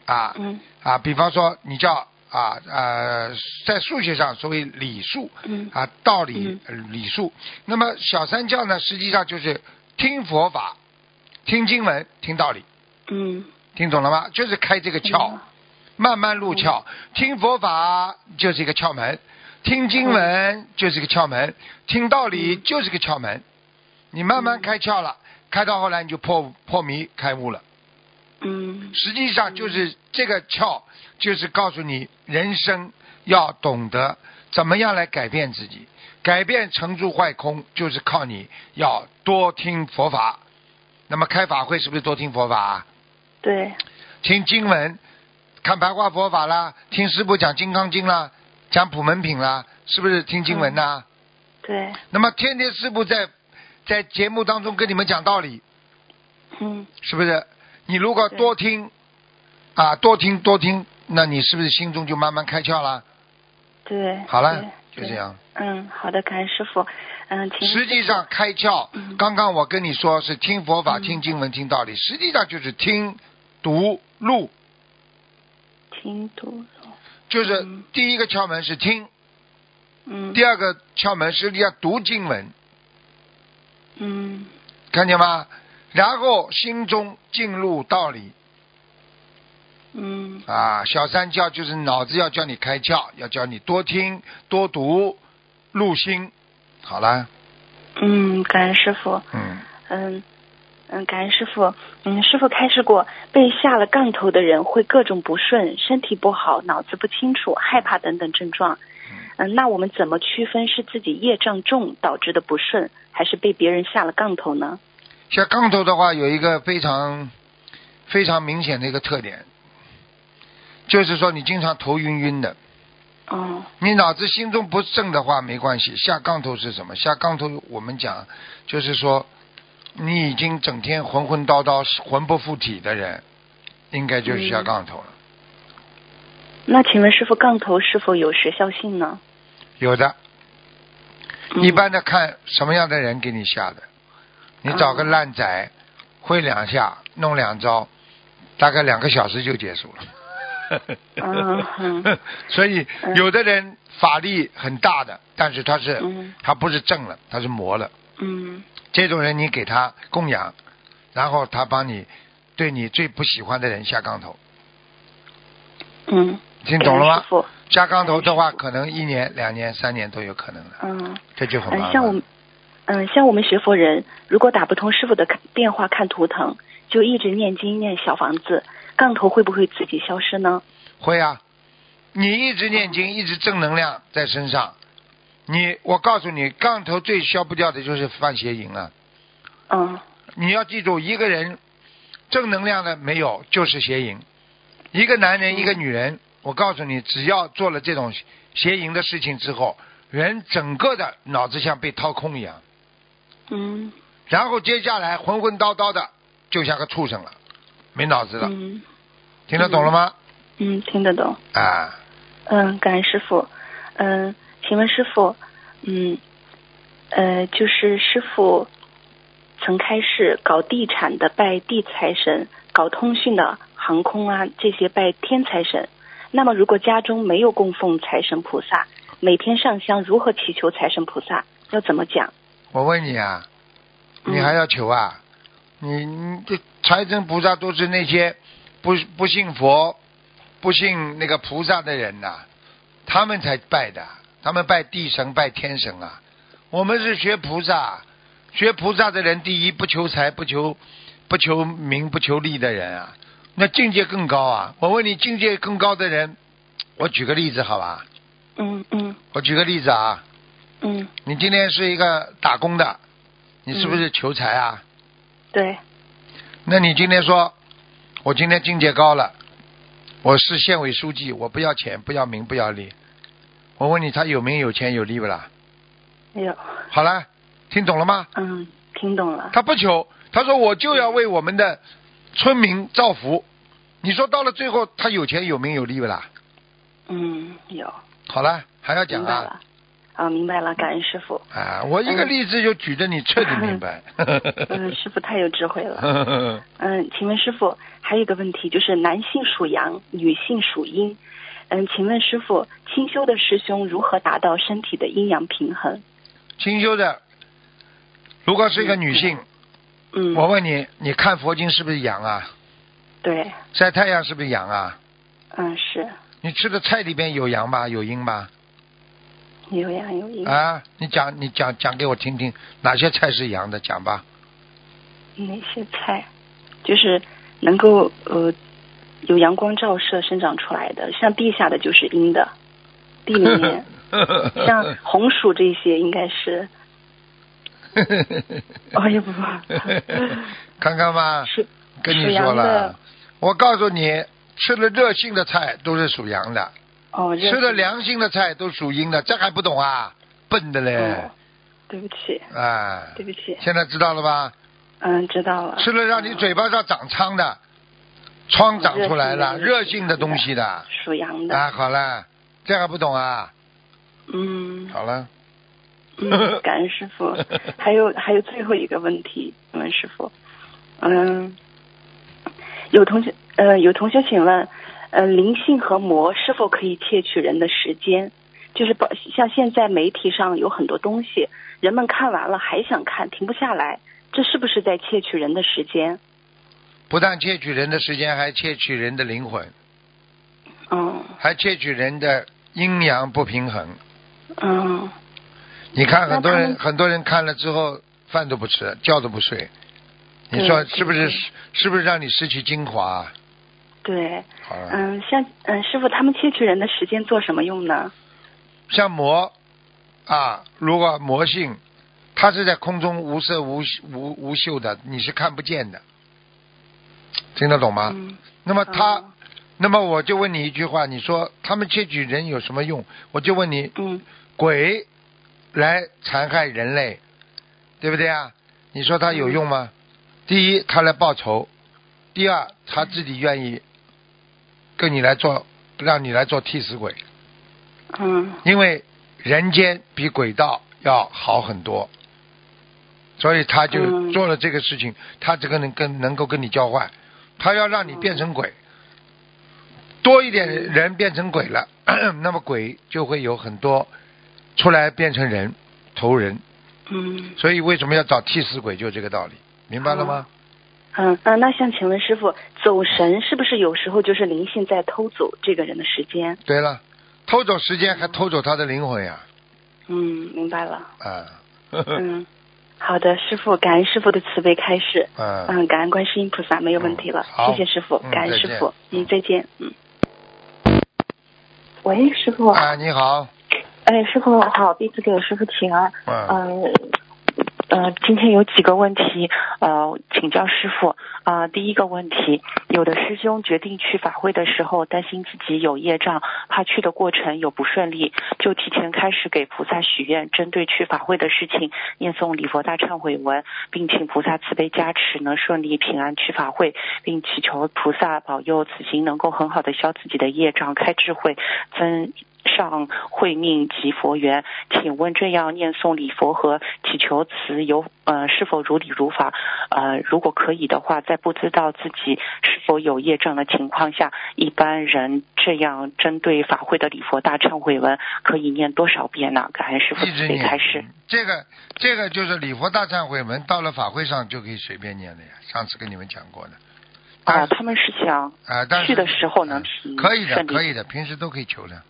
啊嗯。啊，比方说你叫啊呃，在数学上所谓理数嗯。啊，道理、呃理数。那么小三教呢，实际上就是听佛法、听经文、听道理，嗯听懂了吗？就是开这个窍。嗯慢慢入窍，听佛法就是一个窍门，听经文就是一个窍门，听道理就是个窍门。你慢慢开窍了，开到后来你就破破迷开悟了。嗯实际上就是这个窍，就是告诉你人生要懂得怎么样来改变自己，改变成住坏空，就是靠你要多听佛法。那么开法会是不是多听佛法啊？对听经文，看白话佛法啦，听师傅讲《金刚经》啦，讲普门品啦，是不是听经文呐？对那么天天师傅在在节目当中跟你们讲道理，嗯是不是？你如果多听啊，多听多听，那你是不是心中就慢慢开窍了？对好了，对就这样。嗯，好的，感恩师傅。嗯，请实际上开窍嗯，刚刚我跟你说是听佛法、嗯。听经文、听道理，实际上就是听、读、录，听读，就是嗯。第一个窍门是听，嗯。第二个窍门是要读经文，嗯。看见吗？然后心中进入道理嗯啊，小三教就是脑子要叫你开窍，要叫你多听多读，入心。好了，嗯，感恩师傅。嗯，嗯嗯，感恩师傅。嗯，师傅开示过，被下了杠头的人会各种不顺，身体不好，脑子不清楚，害怕等等症状。嗯，那我们怎么区分是自己业障重导致的不顺，还是被别人下了杠头呢？下杠头的话，有一个非常非常明显的一个特点，就是说你经常头晕晕的。哦，你脑子心中不正的话没关系，下杠头是什么？下杠头我们讲就是说，你已经整天浑浑叨叨、魂不附体的人，应该就是下杠头了。那请问师傅，杠头是否有时效性呢？有的，嗯一般的看什么样的人给你下的，你找个烂仔，挥两下，弄两招，大概两个小时就结束了。所以嗯有的人法力很大的，但是他是嗯。他不是正了，他是魔了。嗯。这种人你给他供养，然后他帮你对你最不喜欢的人下杠头，嗯，听懂了吗？感恩师？傅，下杠头的话，可能一年、两年、三年都有可能的，嗯。这就很像我们。嗯，像我们学佛人，如果打不通师傅的电话看图腾，就一直念经念小房子，杠头会不会自己消失呢？会啊，你一直念经，一直正能量在身上，你我告诉你，杠头最消不掉的就是犯邪淫了。嗯你要记住，一个人正能量的没有，就是邪淫。一个男人，嗯一个女人，我告诉你，只要做了这种邪淫的事情之后，人整个的脑子像被掏空一样，嗯然后接下来浑浑叨叨的，就像个畜生了，没脑子了。嗯听得懂了吗？嗯，听得懂。啊，嗯，感恩师傅。嗯，请问师傅，嗯，呃，就是师傅曾开示搞地产的拜地财神，搞通讯的航空啊这些拜天财神。那么如果家中没有供奉财神菩萨，每天上香如何祈求财神菩萨？要怎么讲？我问你啊，嗯你还要求啊？你你这财神菩萨都是那些不不信佛、不信那个菩萨的人呐、他们才拜的，他们拜地神、拜天神啊。我们是学菩萨，学菩萨的人，第一不求财、不求不求名、不求利的人啊，那境界更高啊。我问你，境界更高的人，我举个例子好吧？嗯嗯我举个例子啊，嗯，你今天是一个打工的，你是不是求财啊？对，那你今天说，我今天境界高了，我是县委书记，我不要钱，不要名，不要利。我问你，他有名有钱有利不啦？有，好了，听懂了吗？嗯，听懂了。他不求，他说我就要为我们的村民造福。你说到了最后，他有钱有名有利不啦？嗯，有。好了，还要讲啊？啊，明白了，感恩师傅。啊，我一个例子就举得你彻底明白。嗯，师傅太有智慧了。嗯，请问师傅，还有一个问题，就是男性属阳，女性属阴。嗯，请问师傅，清修的师兄如何达到身体的阴阳平衡？清修的，如果是一个女性，嗯，我问你，你看佛经是不是阳啊？对。晒太阳是不是阳啊？嗯，是。你吃的菜里边有阳吧？有阴吧？有阳有阴。啊，你讲，你讲讲给我听听，哪些菜是阳的？讲吧。哪些菜？就是能够呃有阳光照射生长出来的，像地下的就是阴的，地里面 像红薯这些应该是。哎呀不不。看看吧。是。跟你说了，我告诉你，吃了热性的菜都是属阳的。哦。吃了凉性的菜都属阴的，这还不懂啊？笨的嘞。哦。对不起。啊。对不起。现在知道了吧？嗯，知道了。吃了让你嘴巴上长疮的，疮长出来了，热性的东西的。属阳的。啊，好了，这还不懂啊？嗯。好了。嗯，感恩师傅。还有还有最后一个问题，问师傅。嗯。有同学呃，有同学请问，呃，灵性和魔是否可以窃取人的时间？就是把像现在媒体上有很多东西，人们看完了还想看，停不下来，这是不是在窃取人的时间？不但窃取人的时间，还窃取人的灵魂。嗯。还窃取人的阴阳不平衡。嗯。你看很多人，很多人看了之后饭都不吃，觉都不睡。你说是不是？是不是让你失去精华？对。嗯，像嗯，师傅他们窃取人的时间做什么用呢？像魔啊，如果魔性，它是在空中无色无无无嗅的，你是看不见的，听得懂吗？嗯。那么他，那么我就问你一句话，你说他们窃取人有什么用？我就问你，嗯，鬼来残害人类，对不对啊？你说他有用吗？第一，他来报仇；第二，他自己愿意跟你来做，让你来做替死鬼。嗯。因为人间比鬼道要好很多，所以他就做了这个事情。他这个能跟能够跟你交换，他要让你变成鬼，多一点人变成鬼了，那么鬼就会有很多出来变成人投人。嗯。所以为什么要找替死鬼？就这个道理。明白了吗？嗯嗯嗯，那想请问师傅，走神是不是有时候就是灵性在偷走这个人的时间？对了，偷走时间还偷走他的灵魂呀。嗯，明白了。啊。嗯，好的，师傅，感恩师傅的慈悲开示。嗯。嗯，感恩观世音菩萨，没有问题了。谢谢师傅，感恩师傅。嗯，再见。嗯。喂，师傅。啊，你好。哎，师傅好，弟子给师傅请安。嗯嗯。呃，今天有几个问题，呃，请教师傅。啊，第一个问题，有的师兄决定去法会的时候，担心自己有业障，怕去的过程有不顺利，就提前开始给菩萨许愿，针对去法会的事情念诵礼佛大忏悔文，并请菩萨慈悲加持，能顺利平安去法会，并祈求菩萨保佑此行能够很好的消自己的业障，开智慧，增上会命及佛缘。请问这样念诵礼佛和祈求词有呃是否如理如法？呃，如果可以的话，在不知道自己是否有业障的情况下，一般人这样针对法会的礼佛大忏悔文可以念多少遍呢？感恩师傅慈悲开示。这个这个就是礼佛大忏悔文，到了法会上就可以随便念的呀。上次跟你们讲过的。啊，他们是想啊，但去的时候能可以的，可以的，平时都可以求的。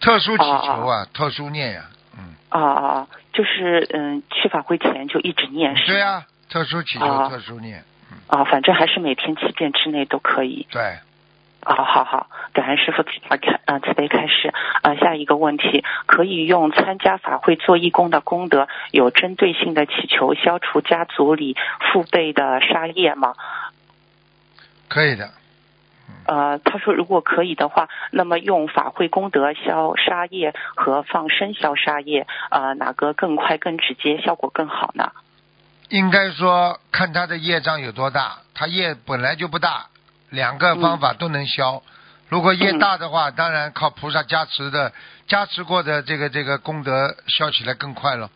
特殊祈求啊，特殊念呀，嗯。啊啊啊！就是嗯，去法会前就一直念是。对呀，特殊祈求，特殊念。啊，反正还是每天七遍之内都可以。对。啊，好好，感恩师傅慈开啊慈悲开示啊。下一个问题，可以用参加法会做义工的功德，有针对性的祈求消除家族里父辈的杀业吗？可以的。呃，他说如果可以的话，那么用法会功德消杀业和放生消杀业，呃，哪个更快、更直接，效果更好呢？应该说看他的业障有多大，他业本来就不大，两个方法都能消。如果业大的话，当然靠菩萨加持的加持过的这个这个功德消起来更快了。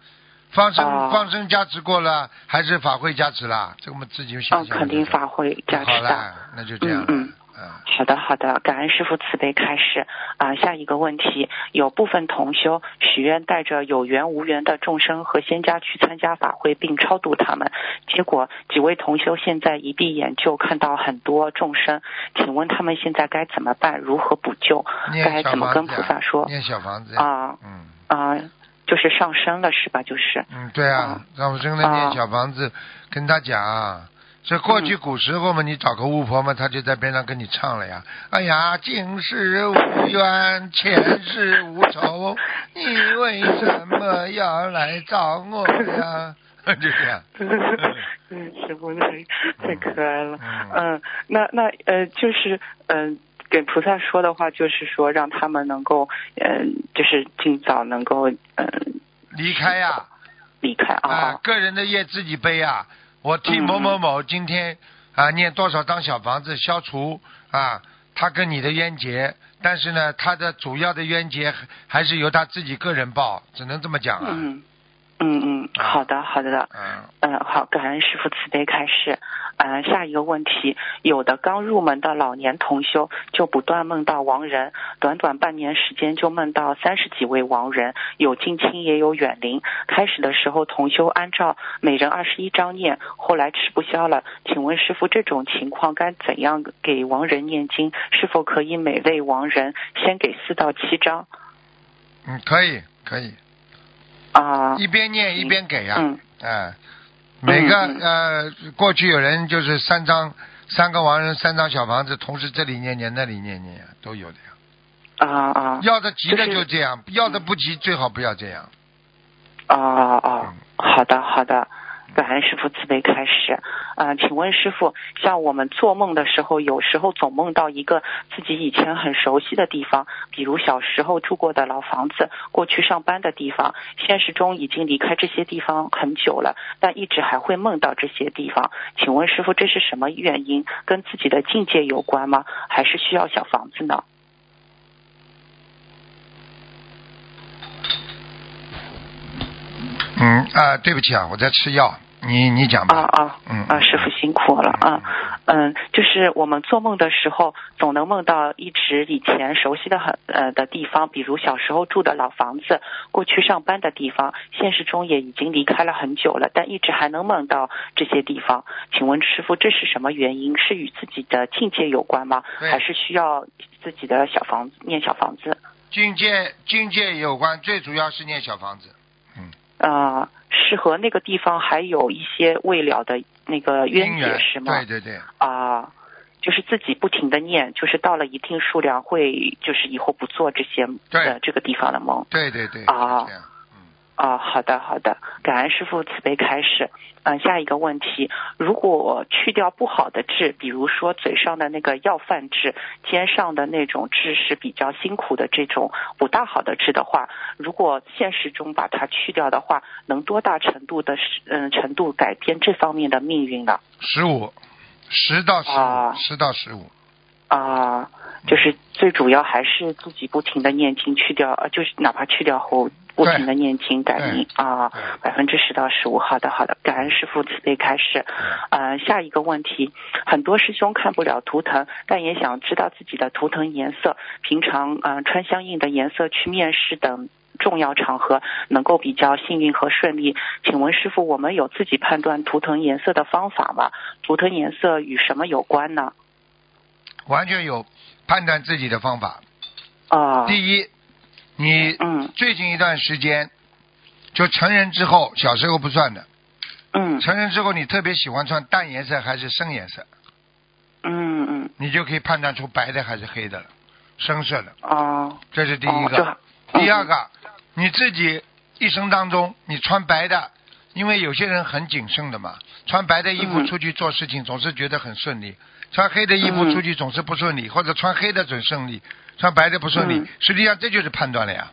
放生、哦放生加持过了，还是法会加持啦？这个我们自己就想嗯，肯定法会加持的。好了，那就这样嗯嗯好的，好的，感恩师傅慈悲开示啊、下一个问题，有部分同修许愿带着有缘无缘的众生和仙家去参加法会，并超度他们。结果几位同修现在一闭眼就看到很多众生，请问他们现在该怎么办？如何补救？该怎么跟菩萨说？念小房子。啊嗯啊、就是上升了是吧？就是嗯，对啊，让我真的念啊小房子，跟他讲。这过去古时候嘛，你找个巫婆嘛，她就在边上跟你唱了呀。哎呀，今世无缘，前世无仇，你为什么要来找我呀？就这样。嗯，师傅太太可爱了。嗯嗯，那那呃，就是嗯、给菩萨说的话，就是说让他们能够嗯、就是尽早能够嗯、离开呀、离开啊，啊。个人的业自己背啊。我替嗯某某某今天啊念多少张小房子消除啊他跟你的冤结，但是呢，他的主要的冤结还还是由他自己个人报，只能这么讲啊。嗯嗯嗯，好的好的。嗯嗯，好，感恩师傅慈悲开示。嗯，下一个问题，有的刚入门的老年同修就不断梦到亡人，短短半年时间就梦到三十几位亡人，有近亲也有远邻。开始的时候同修按照每人二十一章念，后来吃不消了。请问师傅，这种情况该怎样给亡人念经？是否可以每位亡人先给四到七章？嗯，可以可以，啊、一边念一边给呀、嗯。哎，每个、嗯呃，过去有人就是三张三个亡人三张小房子，同时这里念念那里念念呀，都有的呀。啊啊。要的急的就这样，要的不急最好不要这样。啊啊。嗯，好的好的，感恩师傅慈悲开始。啊、请问师傅，像我们做梦的时候，有时候总梦到一个自己以前很熟悉的地方，比如小时候住过的老房子，过去上班的地方，现实中已经离开这些地方很久了，但一直还会梦到这些地方。请问师傅，这是什么原因？跟自己的境界有关吗？还是需要小房子呢？嗯啊，对不起啊，我在吃药，你你讲吧。啊啊嗯啊！师傅辛苦了啊。嗯，就是我们做梦的时候，总能梦到一直以前熟悉的很呃的地方，比如小时候住的老房子，过去上班的地方，现实中也已经离开了很久了，但一直还能梦到这些地方。请问师傅，这是什么原因？是与自己的境界有关吗？还是需要自己的小房子念小房子？境界境界有关，最主要是念小房子。啊、是和那个地方还有一些未了的那个冤结是吗？对对对，啊，就是自己不停的念，就是到了一定数量会，就是以后不做这些对呃这个地方的梦。对对对，啊是啊，好的好的，感恩师傅慈悲开示。嗯、下一个问题，如果去掉不好的痣，比如说嘴上的那个要饭痣，肩上的那种痣是比较辛苦的这种不大好的痣的话，如果现实中把它去掉的话，能多大程度的嗯程度改变这方面的命运呢？十五，十到十啊五，十到十五。啊，就是最主要还是自己不停的念经，去掉，呃，就是哪怕去掉后不停的念经改名啊，对百分之十到十五。好的，好的，感恩师傅慈悲开示。呃，下一个问题，很多师兄看不了图腾，但也想知道自己的图腾颜色，平常呃穿相应的颜色去面试等。重要场合能够比较幸运和顺利，请问师傅，我们有自己判断图腾颜色的方法吗？图腾颜色与什么有关呢？完全有判断自己的方法。啊，第一，你嗯。最近一段时间，就成人之后，小时候不算的，嗯。成人之后你特别喜欢穿淡颜色还是深颜色，嗯嗯。你就可以判断出白的还是黑的了，深色的，哦。这是第一个。第二个，你自己一生当中你穿白的，因为有些人很谨慎的嘛，穿白的衣服嗯。出去做事情总是觉得很顺利，穿黑的衣服嗯。出去总是不顺利，或者穿黑的准顺利，穿白的不顺利嗯，实际上这就是判断了呀，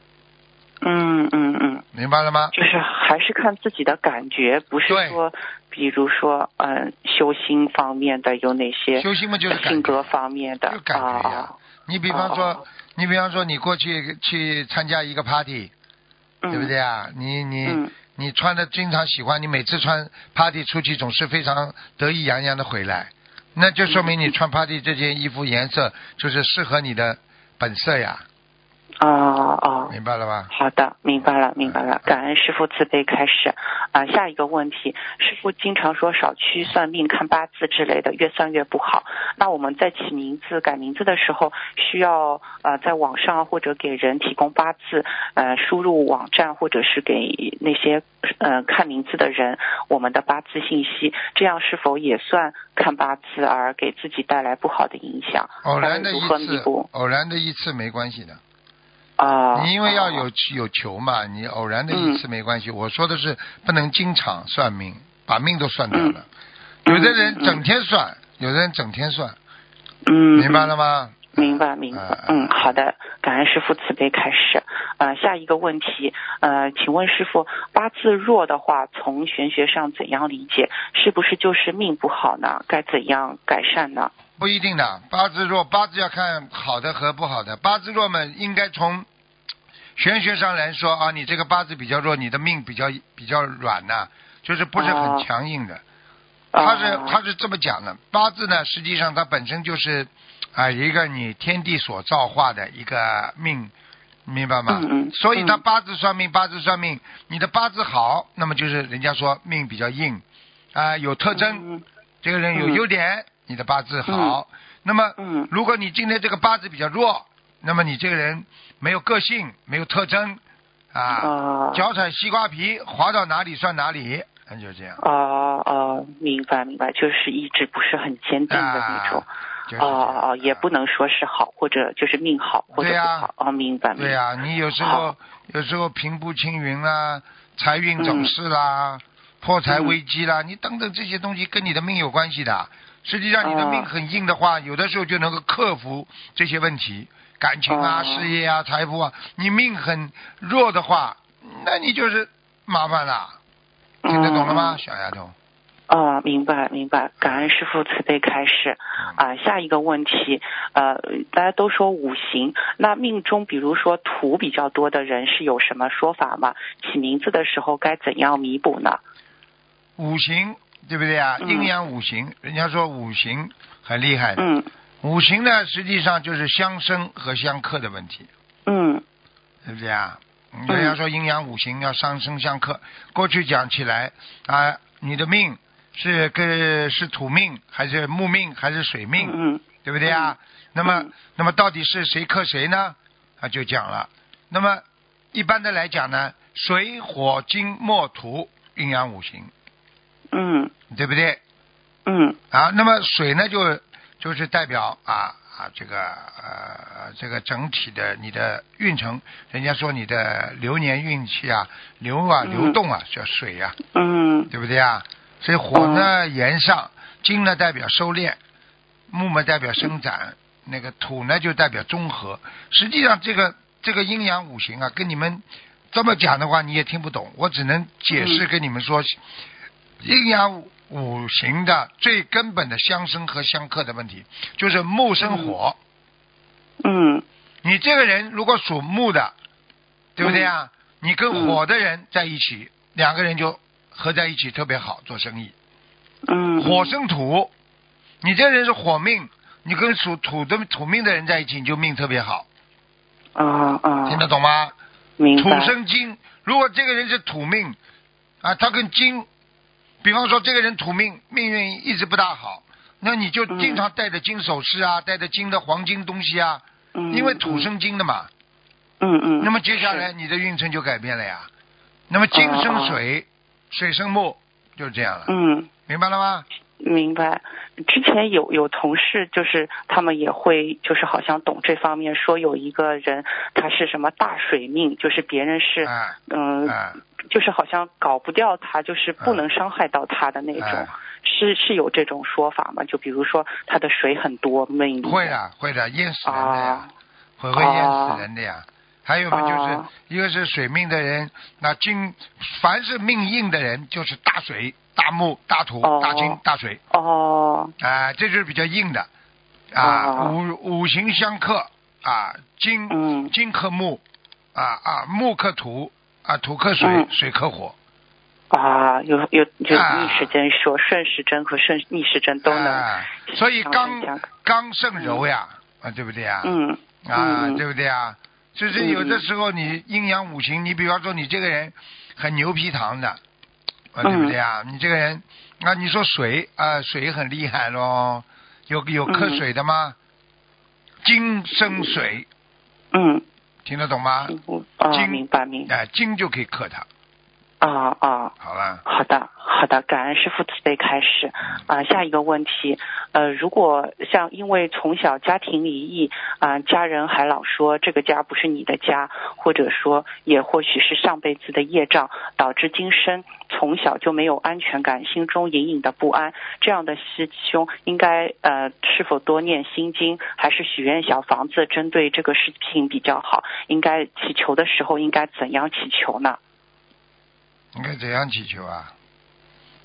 嗯嗯嗯，明白了吗？就是还是看自己的感觉，不是说，比如说嗯修心方面的有哪些，修心嘛就是性格方面的就感觉呀。啊你比方说，哦你比方说，你过去去参加一个 party，、嗯。对不对啊？你你、嗯。你穿的经常喜欢，你每次穿 party 出去总是非常得意洋洋的回来，那就说明你穿 party 这件衣服颜色就是适合你的本色呀，哦哦，明白了吧？好的，明白了，明白了。感恩师傅慈悲开始。啊、下一个问题，师傅经常说少去算命、看八字之类的，越算越不好。那我们在起名字、改名字的时候，需要呃在网上或者给人提供八字，呃输入网站或者是给那些呃看名字的人我们的八字信息，这样是否也算看八字而给自己带来不好的影响？偶然的一次补，偶然的一次没关系的。啊？你因为要哦有有求嘛，你偶然的一次没关系。我说的是不能经常算命，把命都算掉了。有的人整天算，有的人整天算，嗯，明白了吗？明白明白嗯，嗯，好的，感恩师傅慈悲开始。呃，下一个问题，呃，请问师傅，八字弱的话，从玄学上怎样理解？是不是就是命不好呢？该怎样改善呢？不一定的，八字弱，八字要看好的和不好的。八字弱嘛，应该从玄学上来说啊，你这个八字比较弱，你的命比较比较软呐、就是不是很哦强硬的。他是哦他是这么讲的，八字呢，实际上它本身就是啊、一个你天地所造化的一个命，明白吗？嗯嗯所以他嗯八字算命，八字算命，你的八字好，那么就是人家说命比较硬啊、有特征，嗯这个人有嗯优点，你的八字好。那么嗯如果你今天这个八字比较弱，那么你这个人没有个性，没有特征啊，哦脚踩西瓜皮，滑到哪里算哪里，那就这样。哦哦，明白明白，就是意志不是很坚定的那种。啊就是哦哦哦，也不能说是好，或者就是命好或者不好。哦，明白明白。对呀、你有时候有时候平步青云啦，财运走势啦，破财危机啦，你等等这些东西跟你的命有关系的。实际上你的命很硬的话，有的时候就能够克服这些问题，感情啊、哦事业啊、财富啊。你命很弱的话，那你就是麻烦了。听得懂了吗，嗯小丫头？哦，明白明白，感恩师傅慈悲开示啊、下一个问题，呃，大家都说五行，那命中比如说土比较多的人是有什么说法吗？起名字的时候该怎样弥补呢？五行对不对啊？嗯阴阳五行，人家说五行很厉害的。嗯五行呢，实际上就是相生和相克的问题，嗯对不对啊？人家说阴阳五行要相生相克。过去讲起来啊，你的命是跟是土命还是木命还是水命，嗯对不对啊？那么嗯那么到底是谁克谁呢？啊，就讲了。那么一般的来讲呢，水火金木土阴阳五行，嗯。对不对？嗯。啊，那么水呢，就就是代表啊啊这个呃这个整体的你的运程，人家说你的流年运气啊，流啊嗯。流动啊叫水啊，嗯。对不对啊？所以火呢延上，金呢代表收敛，木嘛代表生长，那个土呢就代表综合。实际上这个这个阴阳五行啊，跟你们这么讲的话你也听不懂，我只能解释嗯。跟你们说，阴阳五行的最根本的相生和相克的问题，就是木生火。嗯你这个人如果属木的，对不对啊？你跟火的人在一起，两个人就合在一起特别好做生意。嗯，火生土，你这人是火命，你跟属土的土命的人在一起，你就命特别好，啊啊，听得懂吗？土明白。生金，如果这个人是土命啊，他跟金，比方说这个人土命命运一直不大好，那你就嗯经常戴着金首饰啊，戴着金的黄金东西啊，嗯因为土生金的嘛。嗯嗯，那么接下来你的运程就改变了呀。那么金生水，水生木，就是这样了，嗯。明白了吗？明白。之前有有同事，就是他们也会，就是好像懂这方面，说有一个人他是什么大水命，就是别人是哎嗯、哎，就是好像搞不掉他，就是不能伤害到他的那种，哎。是是有这种说法吗？就比如说他的水很多，命会的，会的，淹死人的呀啊，会会淹死人的呀。还有嘛，就是哦一个是水命的人，那金凡是命硬的人，就是大水、大木、大土、哦大金、大水，哦。啊、这就是比较硬的，啊，哦五五行相克，啊，金嗯。金克木，啊啊木克土，啊土克水，嗯水克火，啊，有有就啊逆时针说顺时针和顺逆时针都能啊所以刚刚胜柔呀，啊对不对呀？嗯啊，嗯对不对啊？就是有的时候你阴阳五行，你比方说你这个人很牛皮糖的，啊，对不对啊？嗯你这个人啊，你说水啊，水很厉害咯，有有克嗯水的吗？金生水，嗯听得懂吗？嗯啊金明白明白哎，金就可以克它，啊啊。好了。好的，好的，感恩师傅慈悲开始。啊、下一个问题，呃，如果像因为从小家庭离异，啊、家人还老说这个家不是你的家，或者说也或许是上辈子的业障，导致今生从小就没有安全感，心中隐隐的不安，这样的师兄应该呃是否多念心经，还是许愿小房子，针对这个事情比较好？应该祈求的时候应该怎样祈求呢？应该怎样祈求啊？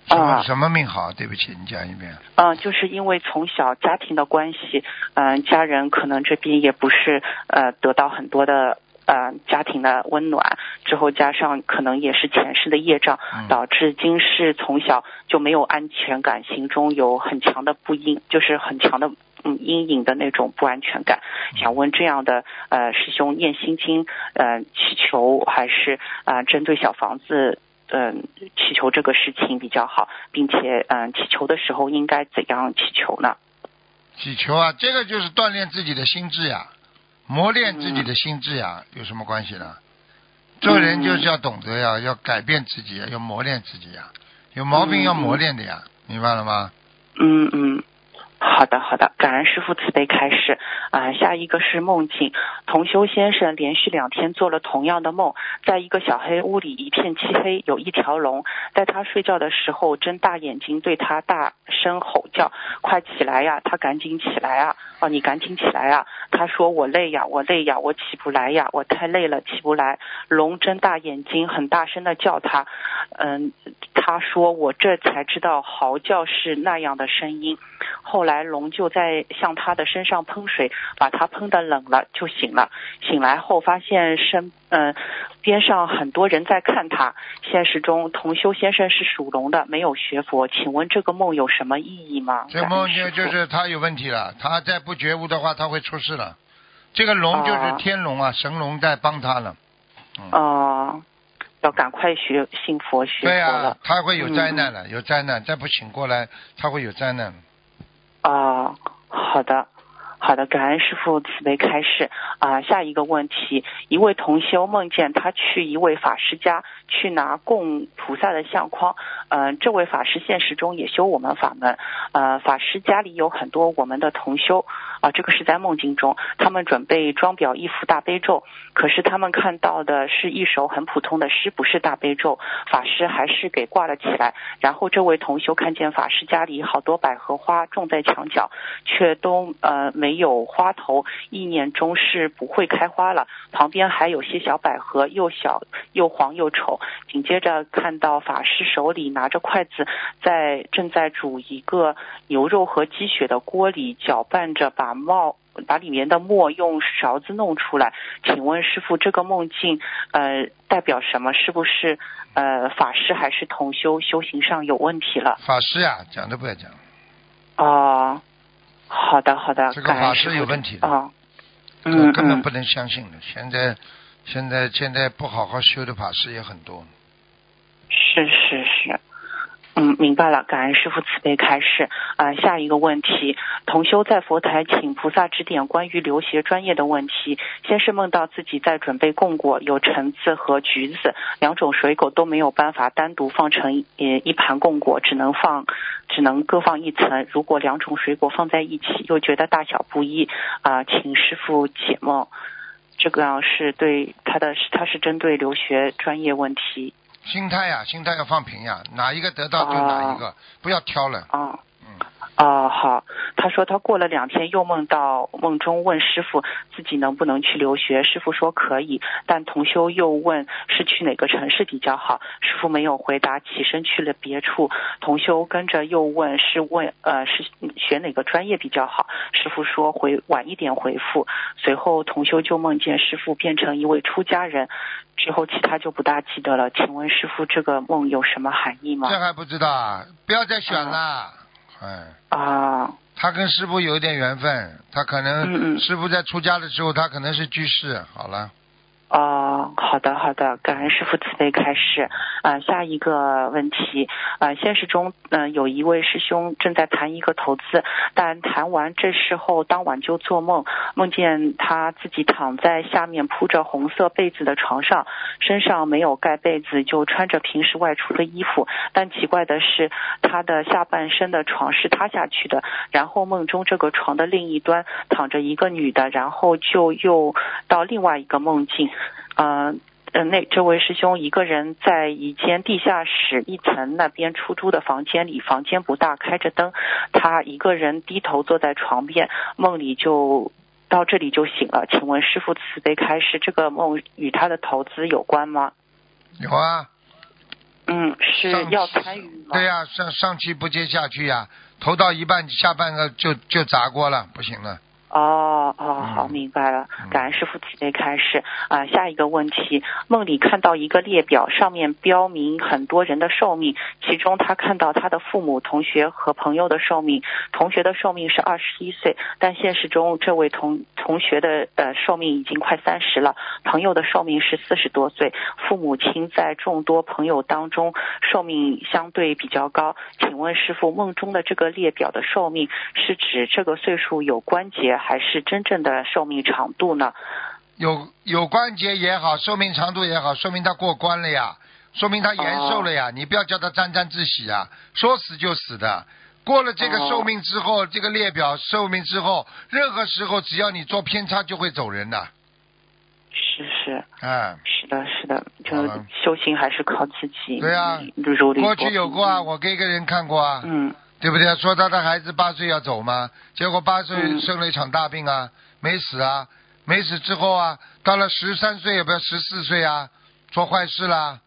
什么、啊什么命好？对不起，你讲一遍。嗯，就是因为从小家庭的关系，嗯、家人可能这边也不是呃得到很多的呃家庭的温暖，之后加上可能也是前世的业障，嗯导致今世从小就没有安全感，心中有很强的不阴，就是很强的嗯阴影的那种不安全感。想问这样的呃师兄念心经呃祈求还是啊、呃针对小房子？嗯，祈求这个事情比较好，并且嗯，祈求的时候应该怎样祈求呢？祈求啊，这个就是锻炼自己的心智呀，磨练自己的心智呀，有什么关系呢？做人就是要懂得呀，要改变自己呀，要磨练自己呀，有毛病要磨练的呀，明白了吗？嗯嗯，好的好的，感恩师傅慈悲开示。啊、下一个是梦境，同修先生连续两天做了同样的梦，在一个小黑屋里，一片漆黑，有一条龙，在他睡觉的时候睁大眼睛对他大声吼叫：“快起来呀！”他赶紧起来啊！哦，你赶紧起来啊！他说：“我累呀，我累呀，我起不来呀，我太累了，起不来。”龙睁大眼睛，很大声的叫他。嗯，他说：“我这才知道嚎叫是那样的声音。”后来龙就在向他的身上喷水，把他喷的冷了，就醒了。醒来后发现身嗯、边上很多人在看他。现实中同修先生是属龙的，没有学佛，请问这个梦有什么意义吗？这个梦就就是他有问题了，他再不觉悟的话，他会出事了。这个龙就是哦天龙啊，神龙在帮他了。哦、要赶快学信佛学佛对啊了。，他会有灾难了，有灾难，再不醒过来，他会有灾难。啊、好的，好的，感恩师傅慈悲开示啊、下一个问题，一位同修梦见他去一位法师家去拿供菩萨的相框，嗯、这位法师现实中也修我们法门，呃，法师家里有很多我们的同修啊、这个是在梦境中，他们准备装裱一幅大悲咒，可是他们看到的是一首很普通的诗，不是大悲咒，法师还是给挂了起来。然后这位同修看见法师家里好多百合花种在墙角，却都呃没没有花头，意念中是不会开花了。旁边还有些小百合，又小又黄又丑。紧接着看到法师手里拿着筷子，在正在煮一个牛肉和鸡血的锅里搅拌着，把冒把里面的沫用勺子弄出来。请问师傅，这个梦境呃代表什么？是不是呃法师还是同修修行上有问题了？法师呀、讲都不要讲，哦，好的好的，这个法师有问题的嗯根本不能相信的。现在现在现在不好好修的法师也很多。是是是，嗯，明白了，感恩师傅慈悲开示。啊、下一个问题，同修在佛台请菩萨指点关于留学专业的问题。先是梦到自己在准备供果，有橙子和橘子两种水果都没有办法单独放成呃一盘供果，只能放只能各放一层。如果两种水果放在一起，又觉得大小不一啊、请师傅解梦。这个是对他的，他是针对留学专业问题心态呀、心态要放平呀、哪一个得到就哪一个，不要挑了。啊。嗯，哦，好。他说他过了两天又梦到梦中问师傅自己能不能去留学，师傅说可以，但同修又问是去哪个城市比较好，师傅没有回答，起身去了别处。同修跟着又问是问呃是选哪个专业比较好，师傅说回晚一点回复。随后同修就梦见师傅变成一位出家人，之后其他就不大记得了。请问师傅这个梦有什么含义吗？这还不知道啊，不要再选了。哎，啊，他跟师傅有一点缘分，他可能师傅在出家的时候，他可能是居士。好了，哦，好的好的，感恩师傅慈悲开示。啊、下一个问题，啊、现实中，嗯、有一位师兄正在谈一个投资，但谈完这事后，当晚就做梦，梦见他自己躺在下面铺着红色被子的床上，身上没有盖被子，就穿着平时外出的衣服。但奇怪的是，他的下半身的床是塌下去的，然后梦中这个床的另一端躺着一个女的，然后就又到另外一个梦境，呃。呃，那这位师兄一个人在一间地下室一层那边出租的房间里，房间不大，开着灯，他一个人低头坐在床边，梦里就到这里就醒了。请问师傅慈悲开示，这个梦与他的投资有关吗？有啊，嗯，是要参与吗？对呀、上上气不接下气呀、投到一半，下半个就就砸锅了，不行了。哦哦，好，嗯明白了嗯。感恩师傅慈悲开示啊、下一个问题，梦里看到一个列表，上面标明很多人的寿命，其中他看到他的父母、同学和朋友的寿命，同学的寿命是二十一岁，但现实中这位同同学的呃寿命已经快三十了，朋友的寿命是四十多岁，父母亲在众多朋友当中寿命相对比较高。请问师傅，梦中的这个列表的寿命是指这个岁数有关节，还是真正的寿命长度呢？有有关节也好，寿命长度也好，说明他过关了呀，说明他延寿了呀。你不要叫他沾沾自喜啊，说死就死的。过了这个哦寿命之后，这个列表寿命之后，任何时候只要你做偏差，就会走人的。是是嗯，是的，是的，就修行还是靠自己。对啊过去有过啊，我给一个人看过啊，嗯对不对？说他的孩子八岁要走嘛，结果八岁嗯。生了一场大病啊，没死啊，没死之后啊，到了十三岁也不要十四岁啊，做坏事啦，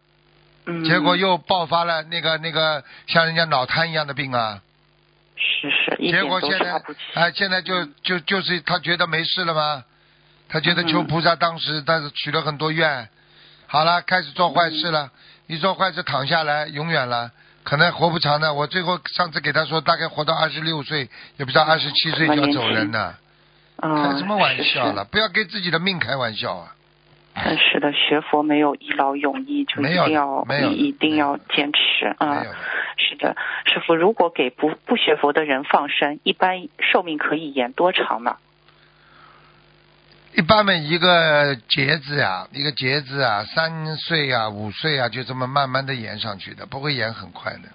嗯，结果又爆发了那个那个像人家脑瘫一样的病啊，是是，一结果现在。哎，现在就就就是他觉得没事了吗？他觉得求嗯菩萨当时，但是许了很多愿，好了，开始做坏事了，一做坏事躺下来，永远了。可能活不长的，我最后上次给他说，大概活到二十六岁，也不知道二十七岁就要走人了，嗯，开什么玩笑是。了？不要给自己的命开玩笑啊！是是的，学佛没有一劳永逸，就一定要没有一定要坚持啊是的，师傅，如果给不不学佛的人放生，一般寿命可以延多长呢？一般嘛，一个节子啊，一个节子啊，三岁啊，五岁啊，就这么慢慢的延上去的，不会延很快的。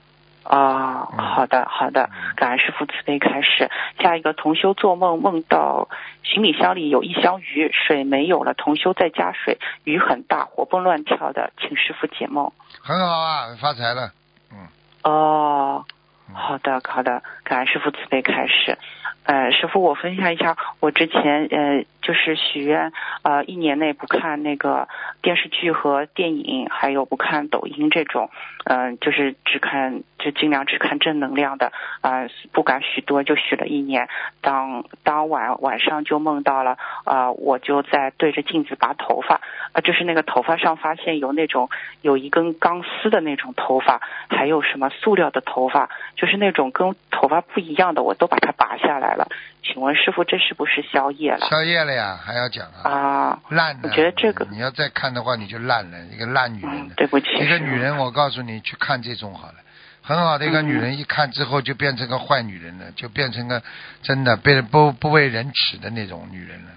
啊、嗯好的好的，感恩师傅慈悲开始。下一个同修做梦梦到行李箱里有一箱鱼，水没有了，同修在加水，鱼很大，活蹦乱跳的，请师傅解梦。很好啊，发财了。嗯，哦，嗯好的好的，感恩师傅慈悲开始。呃，师傅，我分享一下，我之前呃就是许愿，呃一年内不看那个电视剧和电影，还有不看抖音这种，嗯、就是只看就尽量只看正能量的，啊、不敢许多，就许了一年。当当晚晚上就梦到了，啊，我就在对着镜子拔头发，啊，就是那个头发上发现有那种有一根钢丝的那种头发，还有什么塑料的头发，就是那种跟头发不一样的，我都把它拔下来了。请问师傅，这是不是宵夜了？宵夜呀，还要讲啊？啊，烂的。我觉得这个你要再看的话，你就烂了，一个烂女人嗯。，对不起，一个女人，我告诉你，去看这种好了。很好的一个女人，一看之后就变成个坏女人了，就变成个真的被人不不为人耻的那种女人了。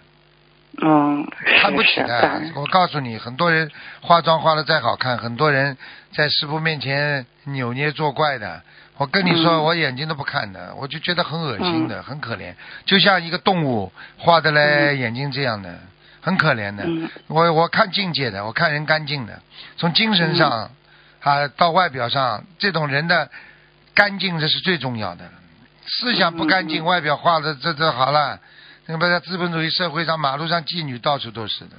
嗯，看不起的。我告诉你，很多人化妆化的再好看，很多人在师傅面前扭捏作怪的。我跟你说，嗯。我眼睛都不看的，我就觉得很恶心的，很可怜，就像一个动物画的嘞，眼睛这样的，很可怜的。嗯。我我看境界的，我看人干净的，从精神上、啊到外表上，这种人的干净这是最重要的。思想不干净，外表画的这这好了，那么在资本主义社会上，马路上妓女到处都是的。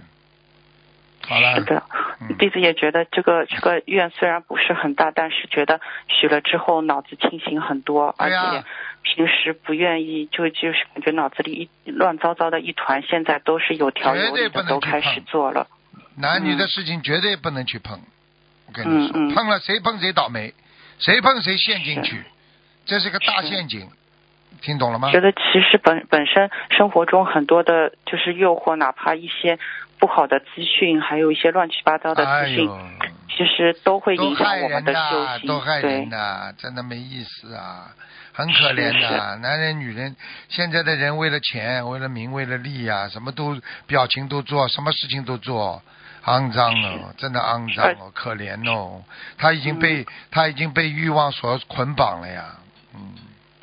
好了，是的，嗯弟子也觉得这个这个愿虽然不是很大，但是觉得许了之后脑子清醒很多，而且平时不愿意就就是感觉脑子里一乱糟糟的一团，现在都是有条有理的都开始做了。男女的事情绝对不能去碰。我跟你说，嗯嗯碰了谁碰谁倒霉，谁碰谁陷进去，这是个大陷阱。听懂了吗？觉得其实本本身生活中很多的就是诱惑，哪怕一些不好的资讯，还有一些乱七八糟的哎资讯，呦，其实都会影响我们的修呐，行。都害对人，呐，真的没意思啊，很可怜的。男人女人，现在的人为了钱，为了名，为了利呀、什么都表情都做，什么事情都做。肮脏哦，真的肮脏哦，可怜哦，他已经被、他已经被欲望所捆绑了呀，嗯，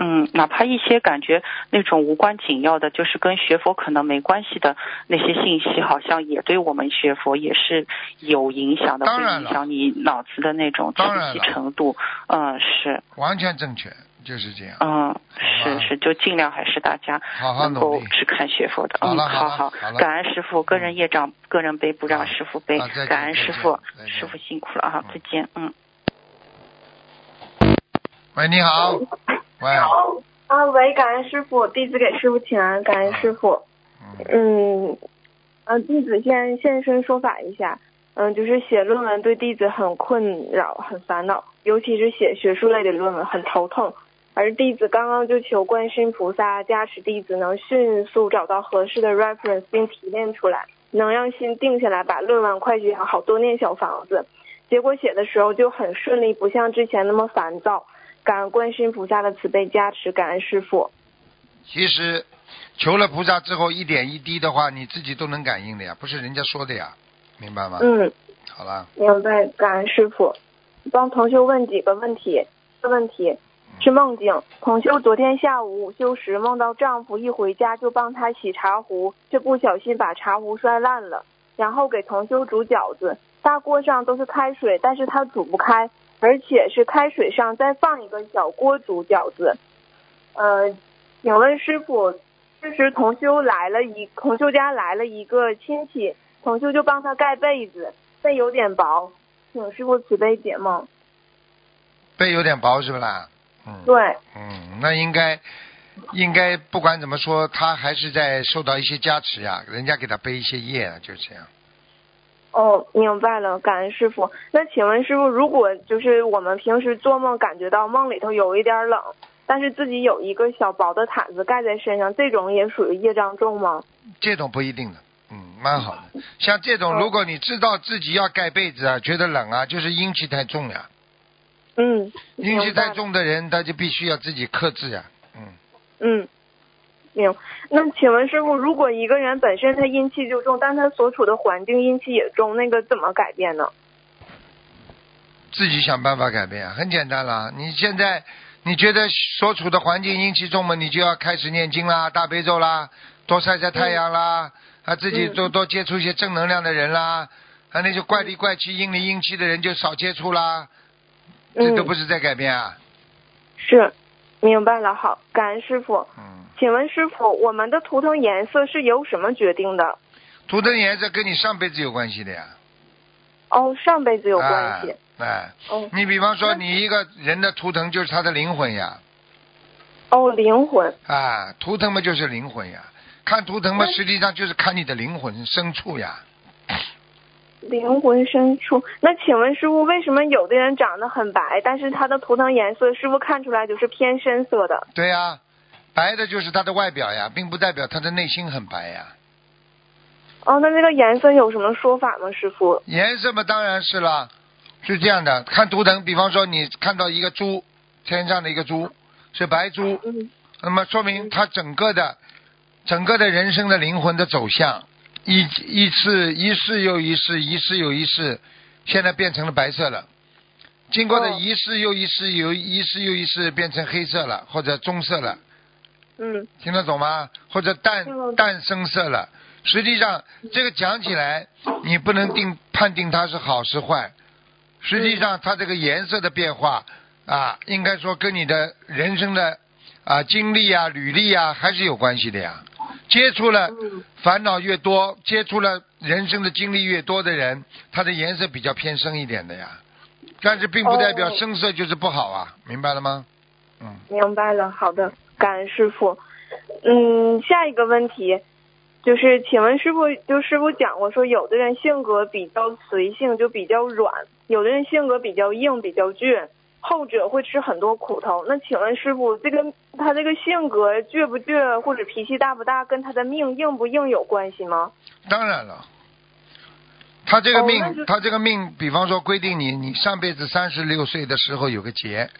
嗯，哪怕一些感觉那种无关紧要的，就是跟学佛可能没关系的那些信息，好像也对我们学佛也是有影响的，会影响你脑子的那种清晰程度。嗯，是，完全正确，就是这样。嗯，是是，就尽量还是大家好好能努力够只看学佛的。嗯，好了好感恩师傅，个人业障，个人背，不让师傅背。感恩师傅师傅辛苦了啊，再见。嗯。喂，你好，喂，啊，喂，感恩师傅，弟子给师傅请安，感恩师傅。嗯，嗯，呃，弟子先现身说法一下。嗯，就是写论文对弟子很困扰、很烦恼，尤其是写学术类的论文很头痛。而弟子刚刚就求观世音菩萨加持弟子能迅速找到合适的 reference 并提炼出来，能让心定下来，把论文快写好，好多念小房子。结果写的时候就很顺利，不像之前那么烦躁。感恩观世音菩萨的慈悲加持，感恩师傅。其实求了菩萨之后，一点一滴的话，你自己都能感应的呀，不是人家说的呀，明白吗？嗯，好了，明白，感恩师傅。帮同修问几个问题。这问题是梦境。同修昨天下午午休时梦到丈夫一回家就帮他洗茶壶，却不小心把茶壶摔烂了，然后给同修煮饺子。大锅上都是开水，但是他煮不开，而且是开水上再放一个小锅煮饺子。呃，请问师傅，这时同修来了一同修家来了一个亲戚，同修就帮他盖被子，被有点薄，请师傅慈悲解梦。被有点薄是不啦？嗯，对，嗯，那应该应该不管怎么说，他还是在受到一些加持呀，人家给他背一些业啊，就这样。哦，明白了，感恩师傅。那请问师傅，如果就是我们平时做梦感觉到梦里头有一点冷，但是自己有一个小薄的毯子盖在身上，这种也属于业障重吗？这种不一定的，嗯，蛮好的。像这种，哦如果你知道自己要盖被子啊，觉得冷啊，就是阴气太重呀。嗯，阴气太。重的人，他就必须要自己克制呀。嗯，嗯，明。那请问师傅，如果一个人本身他阴气就重，但他所处的环境阴气也重，那个怎么改变呢？自己想办法改变啊，很简单啦。你现在你觉得所处的环境阴气重嘛，你就要开始念经啦、大悲咒啦，多晒晒太阳啦，啊，自己嗯多多接触一些正能量的人啦，啊，那些怪里怪气、阴里阴气的人就少接触啦，这嗯都不是在改变啊。是，明白了。好，感恩师傅。嗯，请问师傅，我们的图腾颜色是由什么决定的？图腾颜色跟你上辈子有关系的呀。哦，上辈子有关系。哎。哎，哦你比方说，你一个人的图腾就是他的灵魂呀，哦，灵魂。啊，图腾嘛就是灵魂呀，看图腾嘛实际上就是看你的灵魂深处呀。灵魂深处。那请问师傅，为什么有的人长得很白，但是他的图腾颜色师傅看出来就是偏深色的？对呀，白的就是他的外表呀，并不代表他的内心很白呀。哦，那这个颜色有什么说法吗，师傅？颜色嘛，当然是了，是这样的。看图腾，比方说你看到一个猪，天上的一个猪是白猪，嗯那么说明他整个的整个的人生的灵魂的走向，一一次一世又一世，一世又一世，现在变成了白色了。经过的哦一世又一世，有一世又一世变成黑色了，或者棕色了，嗯听得懂吗？或者淡淡深色了。实际上，这个讲起来，你不能定判定它是好是坏。实际上，它这个颜色的变化啊，应该说跟你的人生的啊经历啊履历啊还是有关系的呀。接触了烦恼越多，接触了人生的经历越多的人，他的颜色比较偏深一点的呀。但是并不代表深色就是不好啊，明白了吗？嗯，明白了，好的，感恩师傅。嗯，下一个问题就是，请问师傅，就师傅讲过说，有的人性格比较随性，就比较软；有的人性格比较硬，比较倔，后者会吃很多苦头。那请问师傅，这个他这个性格倔不倔，或者脾气大不大，跟他的命硬不硬有关系吗？当然了，他这个命，哦他这个命，比方说规定你，你上辈子三十六岁的时候有个劫，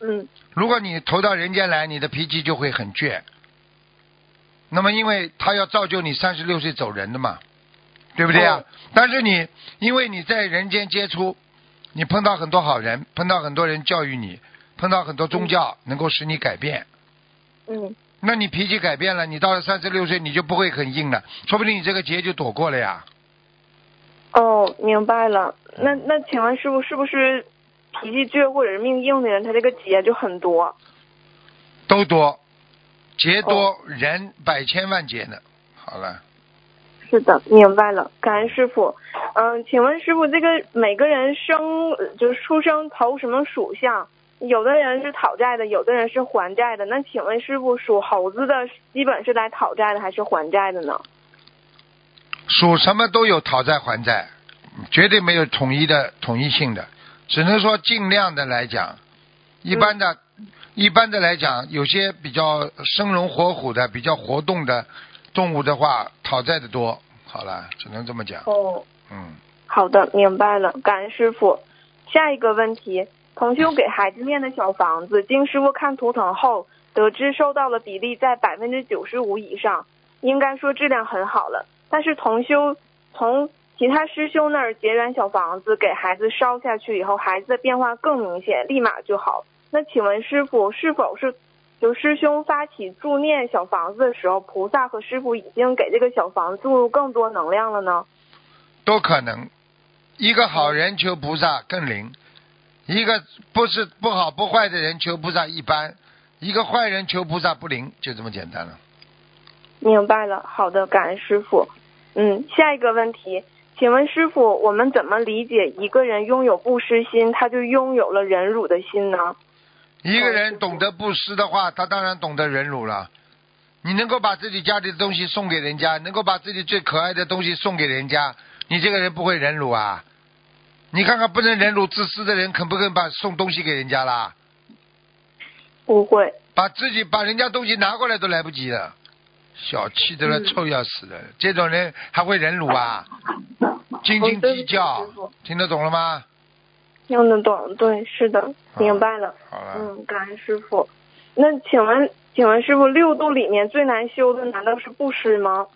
嗯如果你投到人间来，你的脾气就会很倔。那么，因为他要造就你三十六岁走人的嘛，对不对啊？哦但是你因为你在人间接触，你碰到很多好人，碰到很多人教育你，碰到很多宗教能够使你改变。嗯那你脾气改变了，你到了三十六岁你就不会很硬了，说不定你这个劫就躲过了呀。哦，明白了。那那请问师傅，是不是脾气倔或者是命硬的人，他这个劫就很多？都多，劫多、哦人百千万劫呢。好了，是的，明白了，感恩师傅。嗯，请问师傅，这个每个人生呃就是出生投什么属相？有的人是讨债的，有的人是还债的。那请问师傅，属猴子的基本是来讨债的还是还债的呢？属什么都有讨债还债，绝对没有统一的统一性的，只能说尽量的来讲，一般的、一般的来讲，有些比较生龙活虎的、比较活动的动物的话，讨债的多。好了，只能这么讲。哦，嗯，好的，明白了，感恩师傅。下一个问题，同修给孩子念的小房子，经师傅看图腾后，得知收到了比例在百分之九十五以上，应该说质量很好了。但是同修从其他师兄那儿结缘小房子给孩子烧下去以后，孩子的变化更明显，立马就好。那请问师傅，是否是就师兄发起助念小房子的时候，菩萨和师傅已经给这个小房子注入更多能量了呢？都可能。一个好人求菩萨更灵，一个不是不好不坏的人求菩萨一般，一个坏人求菩萨不灵，就这么简单了。明白了，好的，感恩师傅。嗯，下一个问题，请问师傅，我们怎么理解一个人拥有布施心，他就拥有了忍辱的心呢？一个人懂得布施的话，他当然懂得忍辱了。你能够把自己家里的东西送给人家，能够把自己最可爱的东西送给人家，你这个人不会忍辱啊？你看看不能忍辱自私的人，肯不肯把送东西给人家啦？不会。把自己把人家东西拿过来都来不及了，小气的了，嗯臭要死的，这种人还会忍辱啊？斤斤计较，听得懂了吗？听得懂，对，是的，明白了。好了，嗯，感恩师傅。那请问，请问师傅，六度里面最难修的难道是布施吗？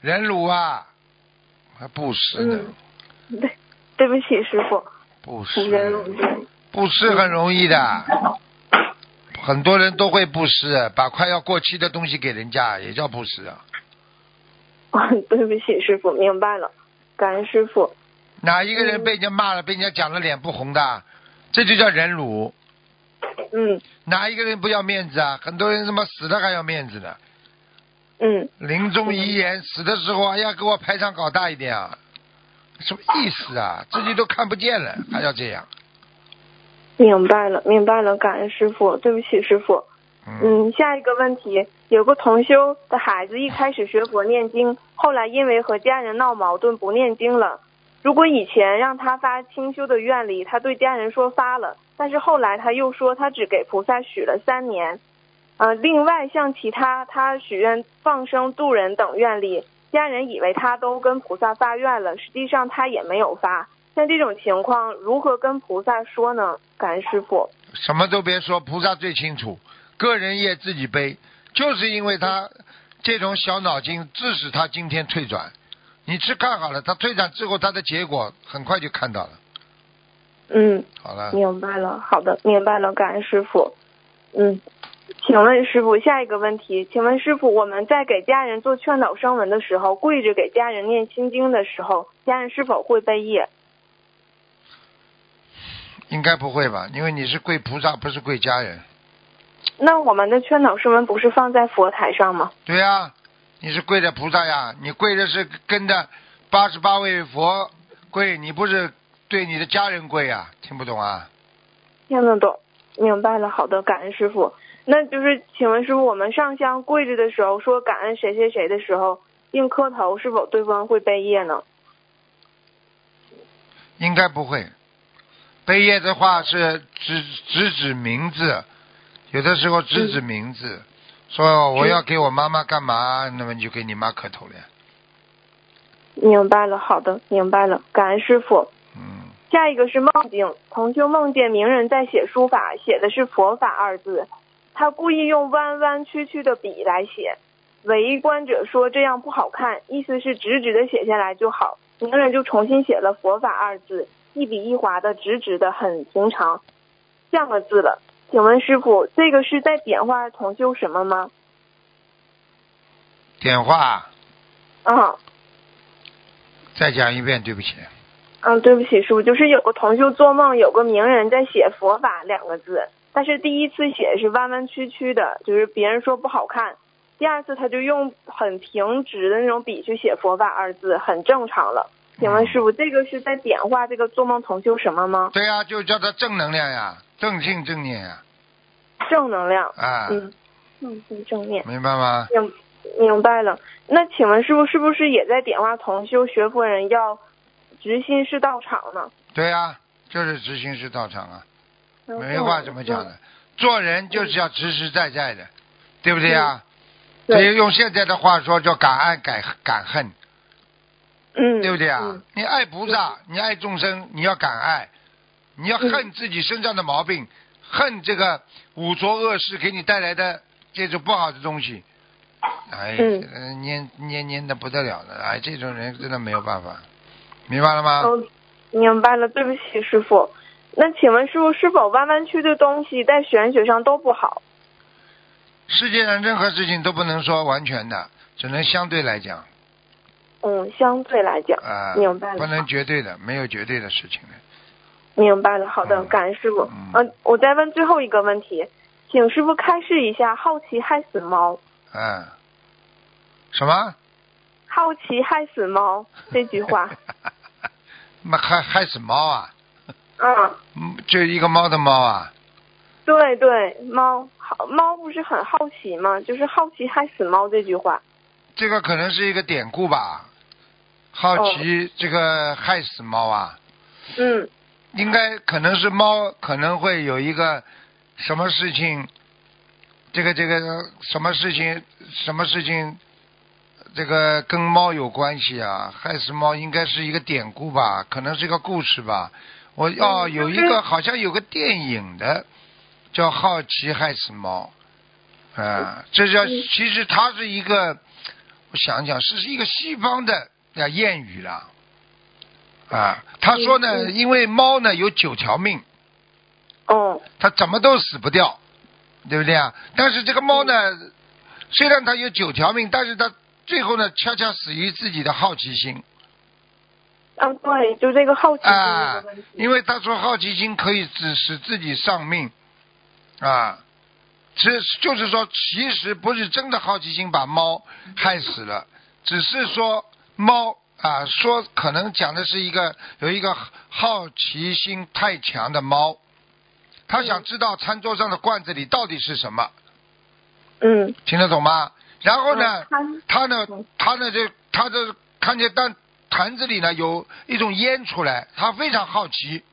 忍辱啊，还布施呢，嗯，对，对不起，师傅，布施。忍辱对。布施很容易的，很多人都会布施，把快要过期的东西给人家也叫布施啊。对不起，师傅，明白了，感恩师傅。哪一个人被人家骂了，被人家讲了脸不红的，这就叫忍辱。嗯哪一个人不要面子啊？很多人他妈死了还要面子呢。嗯，临终遗言，死的时候还要，给我排场搞大一点啊，什么意思啊？自己都看不见了，还要这样？明白了，明白了，感恩师傅，对不起，师傅。嗯，嗯，下一个问题，有个同修的孩子一开始学佛念经，后来因为和家人闹矛盾不念经了。如果以前让他发清修的愿力，他对家人说发了，但是后来他又说他只给菩萨许了三年。呃，另外像其他他许愿放生度人等愿力，家人以为他都跟菩萨发愿了，实际上他也没有发。像这种情况，如何跟菩萨说呢？感恩师傅。什么都别说，菩萨最清楚，个人业自己背，就是因为他这种小脑筋，致使他今天退转。你去看好了，他退场之后，他的结果很快就看到了。嗯，好了，明白了，好的，明白了，感恩师傅。嗯，请问师傅下一个问题，请问师傅，我们在给家人做劝导声文的时候，跪着给家人念心经的时候，家人是否会背业？应该不会吧？因为你是跪菩萨，不是跪家人。那我们的劝导声文不是放在佛台上吗？对呀、你是跪着菩萨呀，你跪着是跟着八十八位佛跪，你不是对你的家人跪呀？听不懂啊？听得懂，明白了。好的，感恩师傅。那就是，请问师傅，我们上香跪着的时候说感恩谁谁谁的时候，并磕头，是否对方会背业呢？应该不会。背业的话是指指指名字，有的时候指指名字，说我要给我妈妈干嘛，那么你就给你妈磕头了呀。明白了，好的，明白了，感恩师傅。嗯，下一个是梦境，同修梦见名人在写书法，写的是“佛法”二字，他故意用弯弯曲曲的笔来写，围观者说这样不好看，意思是直直的写下来就好。名人就重新写了“佛法”二字，一笔一划的，直直的，很平常，像个字了。请问师傅，这个是在点化同修什么吗？点化嗯再讲一遍，对不起。嗯，对不起，师傅，就是有个同修做梦，有个名人在写“佛法”两个字，但是第一次写是弯弯曲曲的，就是别人说不好看。第二次他就用很平直的那种笔去写“佛法”二字，很正常了。请问师傅，这个是在点化这个做梦同修什么吗？对呀、就叫他正能量呀，正信正念啊，正能量。啊，嗯，正性正念。明白吗？明明白了。那请问师傅是不是也在点化同修学佛人要直心是道场呢？对呀、就是执心是道场啊，嗯没话怎么讲的。做人就是要实实在在的，对不对呀？嗯对所以用现在的话说叫敢爱敢敢恨，嗯，对不对啊？嗯你爱菩萨，你爱众生，你要敢爱，你要恨自己身上的毛病，恨这个五浊恶世给你带来的这种不好的东西。哎，黏黏黏的不得了的，哎，这种人真的没有办法，明白了吗？哦，明白了，对不起，师傅。那请问师傅，是否弯弯曲的东西在玄学上都不好？世界上任何事情都不能说完全的，只能相对来讲嗯，相对来讲，啊、明白了不能绝对的，没有绝对的事情的。明白了。好的，嗯感恩师傅。嗯嗯、我再问最后一个问题，请师傅开示一下“好奇害死猫嗯，什么？”，“好奇害死猫”这句话。那害害死猫啊？嗯，嗯，就一个猫的猫啊？对对，猫好猫不是很好奇吗？就是“好奇害死猫”这句话。这个可能是一个典故吧。好奇这个害死猫啊？嗯应该可能是猫可能会有一个什么事情，这个这个什么事情什么事情，这个跟猫有关系啊？害死猫应该是一个典故吧，可能是一个故事吧。我哦，嗯有一个好像有个电影的叫《好奇害死猫》，啊，这叫其实它是一个，我想想是一个西方的啊谚语了。啊，他说呢，因为猫呢有九条命，哦。它怎么都死不掉，对不对啊？但是这个猫呢，虽然它有九条命，但是它最后呢，恰恰死于自己的好奇心。啊，对，就这个好奇心啊因为他说好奇心可以使使自己丧命。啊，这就是说，其实不是真的好奇心把猫害死了，只是说猫啊，说可能讲的是一个有一个好奇心太强的猫，他想知道餐桌上的罐子里到底是什么，嗯，听得懂吗？然后呢，嗯他呢，他呢就他这看见但坛子里呢有一种烟出来，他非常好奇。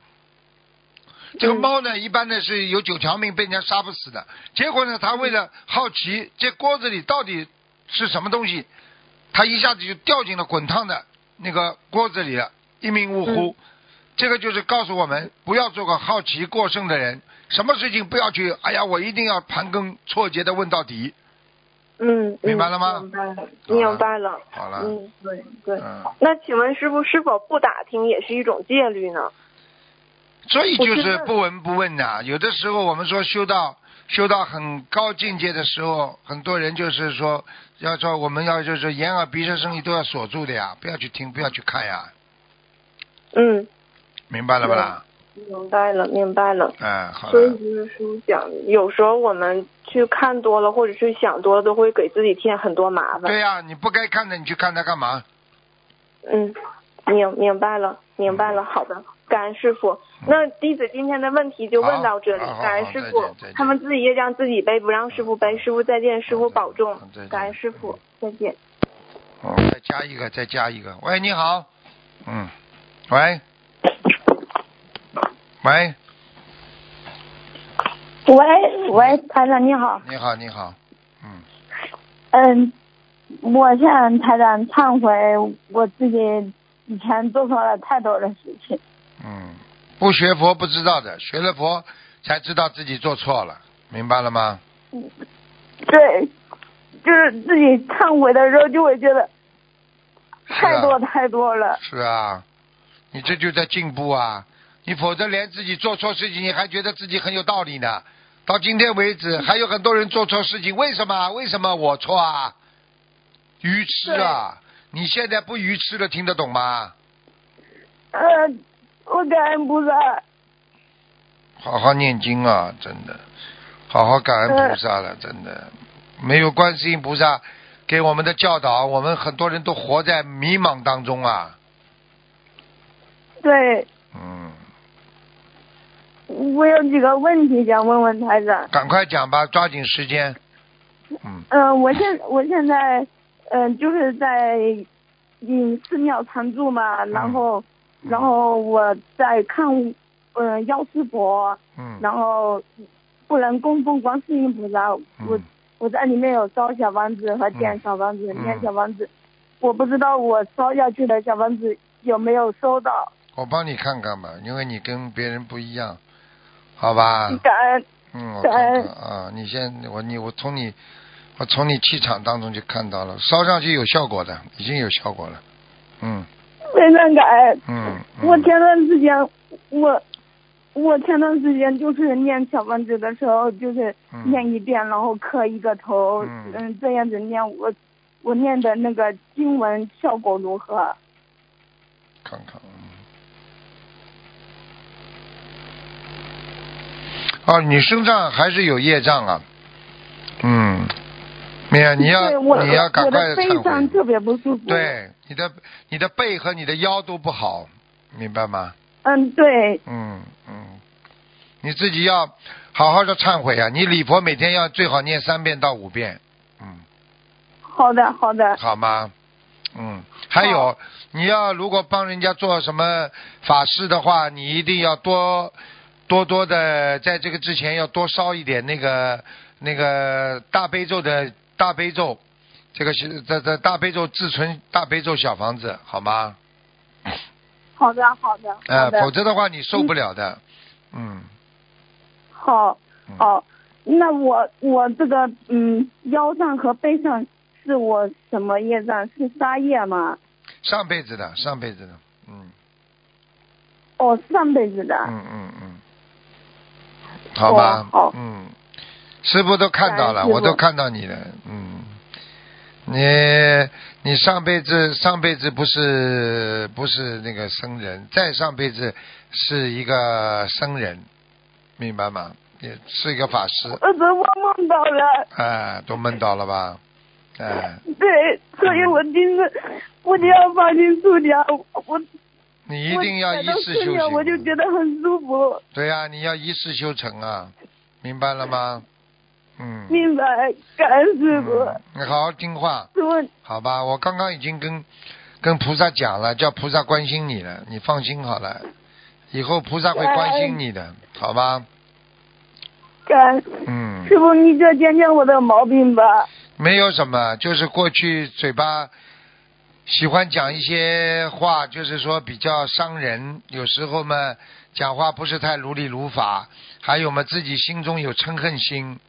这个嗯猫呢，一般呢是有九条命，被人家杀不死的。结果呢，他为了好奇这锅子里到底是什么东西，他一下子就掉进了滚烫的那个锅子里了，一命呜呼。这个就是告诉我们，不要做个好奇过剩的人，什么事情不要去，哎呀，我一定要盘根错节的问到底。嗯，明白了吗明白了，明白了。好了，嗯，对对。嗯，那请问师傅，是否不打听也是一种戒律呢？所以就是不闻不问呐、有的时候我们说修到修到很高境界的时候，很多人就是说要说我们要就是眼耳鼻舌身意都要锁住的呀，不要去听，不要去看呀，嗯，明白了吧啦？明白了，明白了。嗯，好所以，就是说讲，有时候我们去看多了或者是想多了，都会给自己添很多麻烦。对呀、你不该看的，你去看它干嘛？嗯，明明白了，明白了。好的，感恩师傅。那弟子今天的问题就问到这里感恩师傅。他们自己业障自己背，不让师傅背。师傅再见，师傅保重。感恩师傅，再见。哦，再加一个，再加一个。喂，你好。嗯，喂，喂，喂喂，台长你好，你好，你好。嗯，嗯，我向台长忏悔，我自己以前做错了太多的事情。嗯，不学佛不知道的，学了佛才知道自己做错了，明白了吗？对，就是自己忏悔的时候就会觉得太多太多了。是啊，你这就在进步啊！你否则连自己做错事情，你还觉得自己很有道理呢。到今天为止，还有很多人做错事情，为什么？为什么我错啊？愚痴啊！你现在不愚痴了，听得懂吗？呃，我感恩菩萨。好好念经啊，真的，好好感恩菩萨了，真的。没有观世音菩萨给我们的教导，我们很多人都活在迷茫当中啊。对，嗯，我有几个问题想问问台长。赶快讲吧，抓紧时间。嗯嗯、我现我现在嗯、呃就是在嗯寺庙常住嘛，然后、然后我在看嗯、呃药师佛，嗯。然后不能供奉观世音菩萨，我嗯。我在里面有烧小房子和点小房子、嗯。念小房子，我不知道我烧下去的小房子有没有收到，我帮你看看吧，因为你跟别人不一样，好吧？感恩？嗯，我看感恩看啊，你先我你我从你我从你气场当中就看到了，烧上去有效果的，已经有效果了。嗯非常感恩。嗯，我前段时间，我我前段时间就是念小房子的时候，就是嗯念一遍，然后磕一个头，嗯嗯，这样子念，我我念的那个经文效果如何？看看。嗯哦，你身上还是有业障啊。嗯，没有，你要你要赶快我的背忏悔。上特别不舒服。，对，你的你的背和你的腰都不好，明白吗？嗯，对，嗯嗯，你自己要好好的忏悔啊！你礼佛每天要最好念三遍到五遍，嗯，好的好的，好吗？嗯，还有你要如果帮人家做什么法事的话，你一定要多多多的在这个之前要多烧一点那个那个大悲咒的大悲咒，这个是这这大悲咒自存大悲咒小房子，好吗？好的好的呃否则的话你受不了的，嗯。好嗯好，那我我这个嗯腰上和背上是我什么业障？是杀业吗？上辈子的，上辈子的，嗯哦，上辈子的。嗯嗯嗯，好吧，哦好嗯，师傅都看到了，我都看到你了，嗯，你你上辈子上辈子不是不是那个僧人，再上辈子是一个僧人，明白吗？也是一个法师，呃，我梦到了，哎，都梦到了吧？哎，对，所以我今次我就要放心出家，我你一定要一世修行。我就，觉得很舒服，对呀、你要一世修成啊，明白了吗？嗯。明白，感恩师傅，嗯，你好好听话，师傅，好吧？我刚刚已经跟跟菩萨讲了，叫菩萨关心你了，你放心好了，以后菩萨会关心你的，好吧？感嗯，师傅，你就讲讲我的毛病吧，没有什么，就是过去嘴巴喜欢讲一些话，就是说比较伤人，有时候嘛讲话不是太如理如法，还有嘛自己心中有嗔恨心。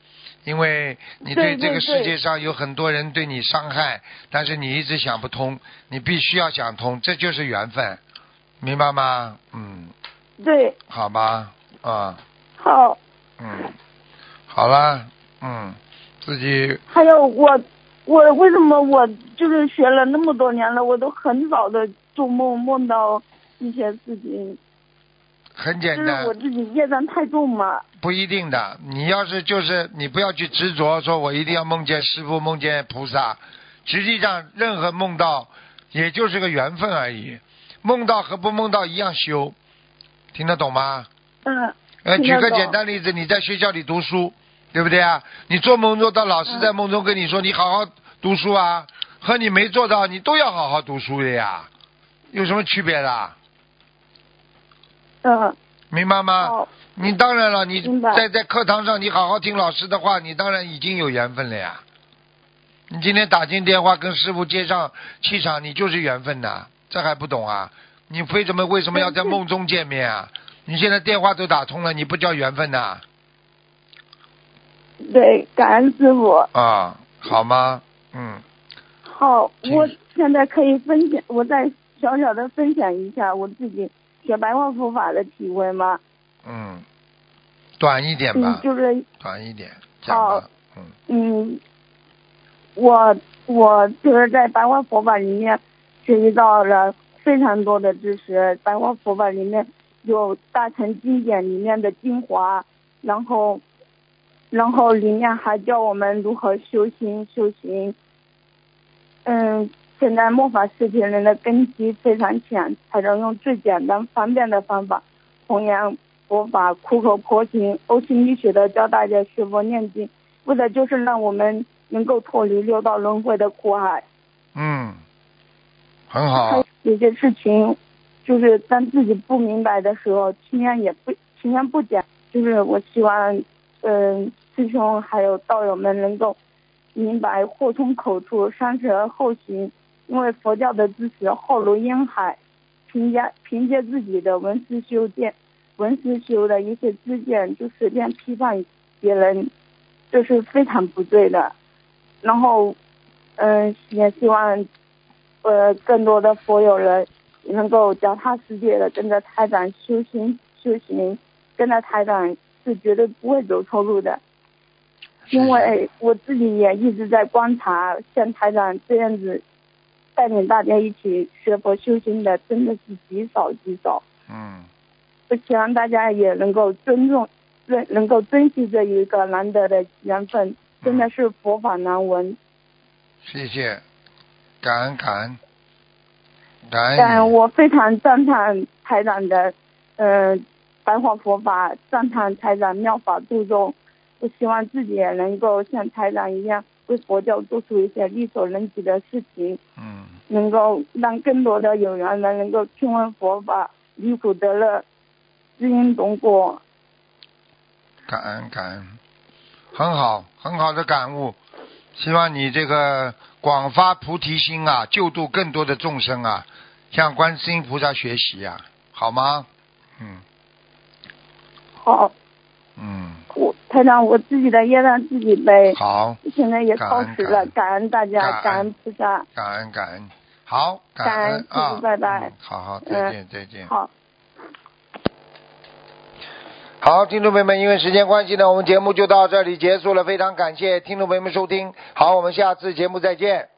因为你对这个世界上有很多人对你伤害，但是你一直想不通，你必须要想通，这就是缘分，明白吗？嗯，对，好吧，啊，好，嗯，好了，嗯，自己还有我我为什么我就是学了那么多年了，我都很早的做梦梦到一些事情，很简单就是我，自己业障太重嘛。不一定的。你要是就是你不要去执着，说我一定要梦见师傅、梦见菩萨。实际上，任何梦到也就是个缘分而已。梦到和不梦到一样修，听得懂吗？嗯。呃，举个简单例子，你在学校里读书，对不对啊？你做梦做到老师在梦中跟你说你好好读书啊，和你没做到你都要好好读书的呀，有什么区别的？嗯。明白吗？好。你当然了，你在在课堂上你好好听老师的话，你当然已经有缘分了呀。你今天打进电话跟师傅接上气场，你就是缘分呐，这还不懂啊？你为什么为什么要在梦中见面啊？你现在电话都打通了，你不叫缘分呐？对，感恩师傅。啊，好吗？嗯，好，我现在可以分享，我再小小的分享一下我自己学白话佛法的体会吗？嗯，短一点吧嗯，，就是短一点讲吧。嗯嗯，我我就是在白话佛法里面学习到了非常多的知识，白话佛法里面有大乘经典里面的精华，然后然后里面还教我们如何修心修行。嗯，现在末法时期人的根基非常浅，才能用最简单方便的方法弘扬佛法，苦口婆心、呕心沥血的教大家学佛念经，为的就是让我们能够脱离六道轮回的苦海。嗯，很好。有些事情，就是当自己不明白的时候，轻言也不轻言不讲。就是我希望，嗯、师兄还有道友们能够明白“祸从口出，三思而后行”。因为佛教的知识浩如烟海，凭借凭借自己的文思修见、文思修的一些知见，就随便批判别人，这是非常不对的。然后，嗯，也希望呃，更多的佛友人能够脚踏实地的跟着台长修行修行，跟着台长是绝对不会走错路的。因为我自己也一直在观察，像台长这样子带领大家一起学佛修行的，真的是极少极少。嗯，我希望大家也能够尊重、认能够珍惜这一个难得的缘分，真的是佛法难闻。谢谢，感恩感恩，感恩但你。我非常赞叹台长的，呃，白话佛法，赞叹台长妙法度众。我希望自己也能够像台长一样，为佛教做出一些力所能及的事情，嗯，能够让更多的有缘人能够听闻佛法，离苦得乐，知因懂果。感恩感恩，很好很好的感悟。希望你这个广发菩提心啊，救度更多的众生啊，向观世音菩萨学习啊，好吗？嗯好，嗯，我台长我自己的业障自己背，好，现在也超时了，感感恩大家，感恩菩萨。感恩感恩，好，感恩啊，拜拜嗯好好，再见嗯再见。好。好，听众朋友们，因为时间关系呢，我们节目就到这里结束了。非常感谢听众朋友们收听，好，我们下次节目再见。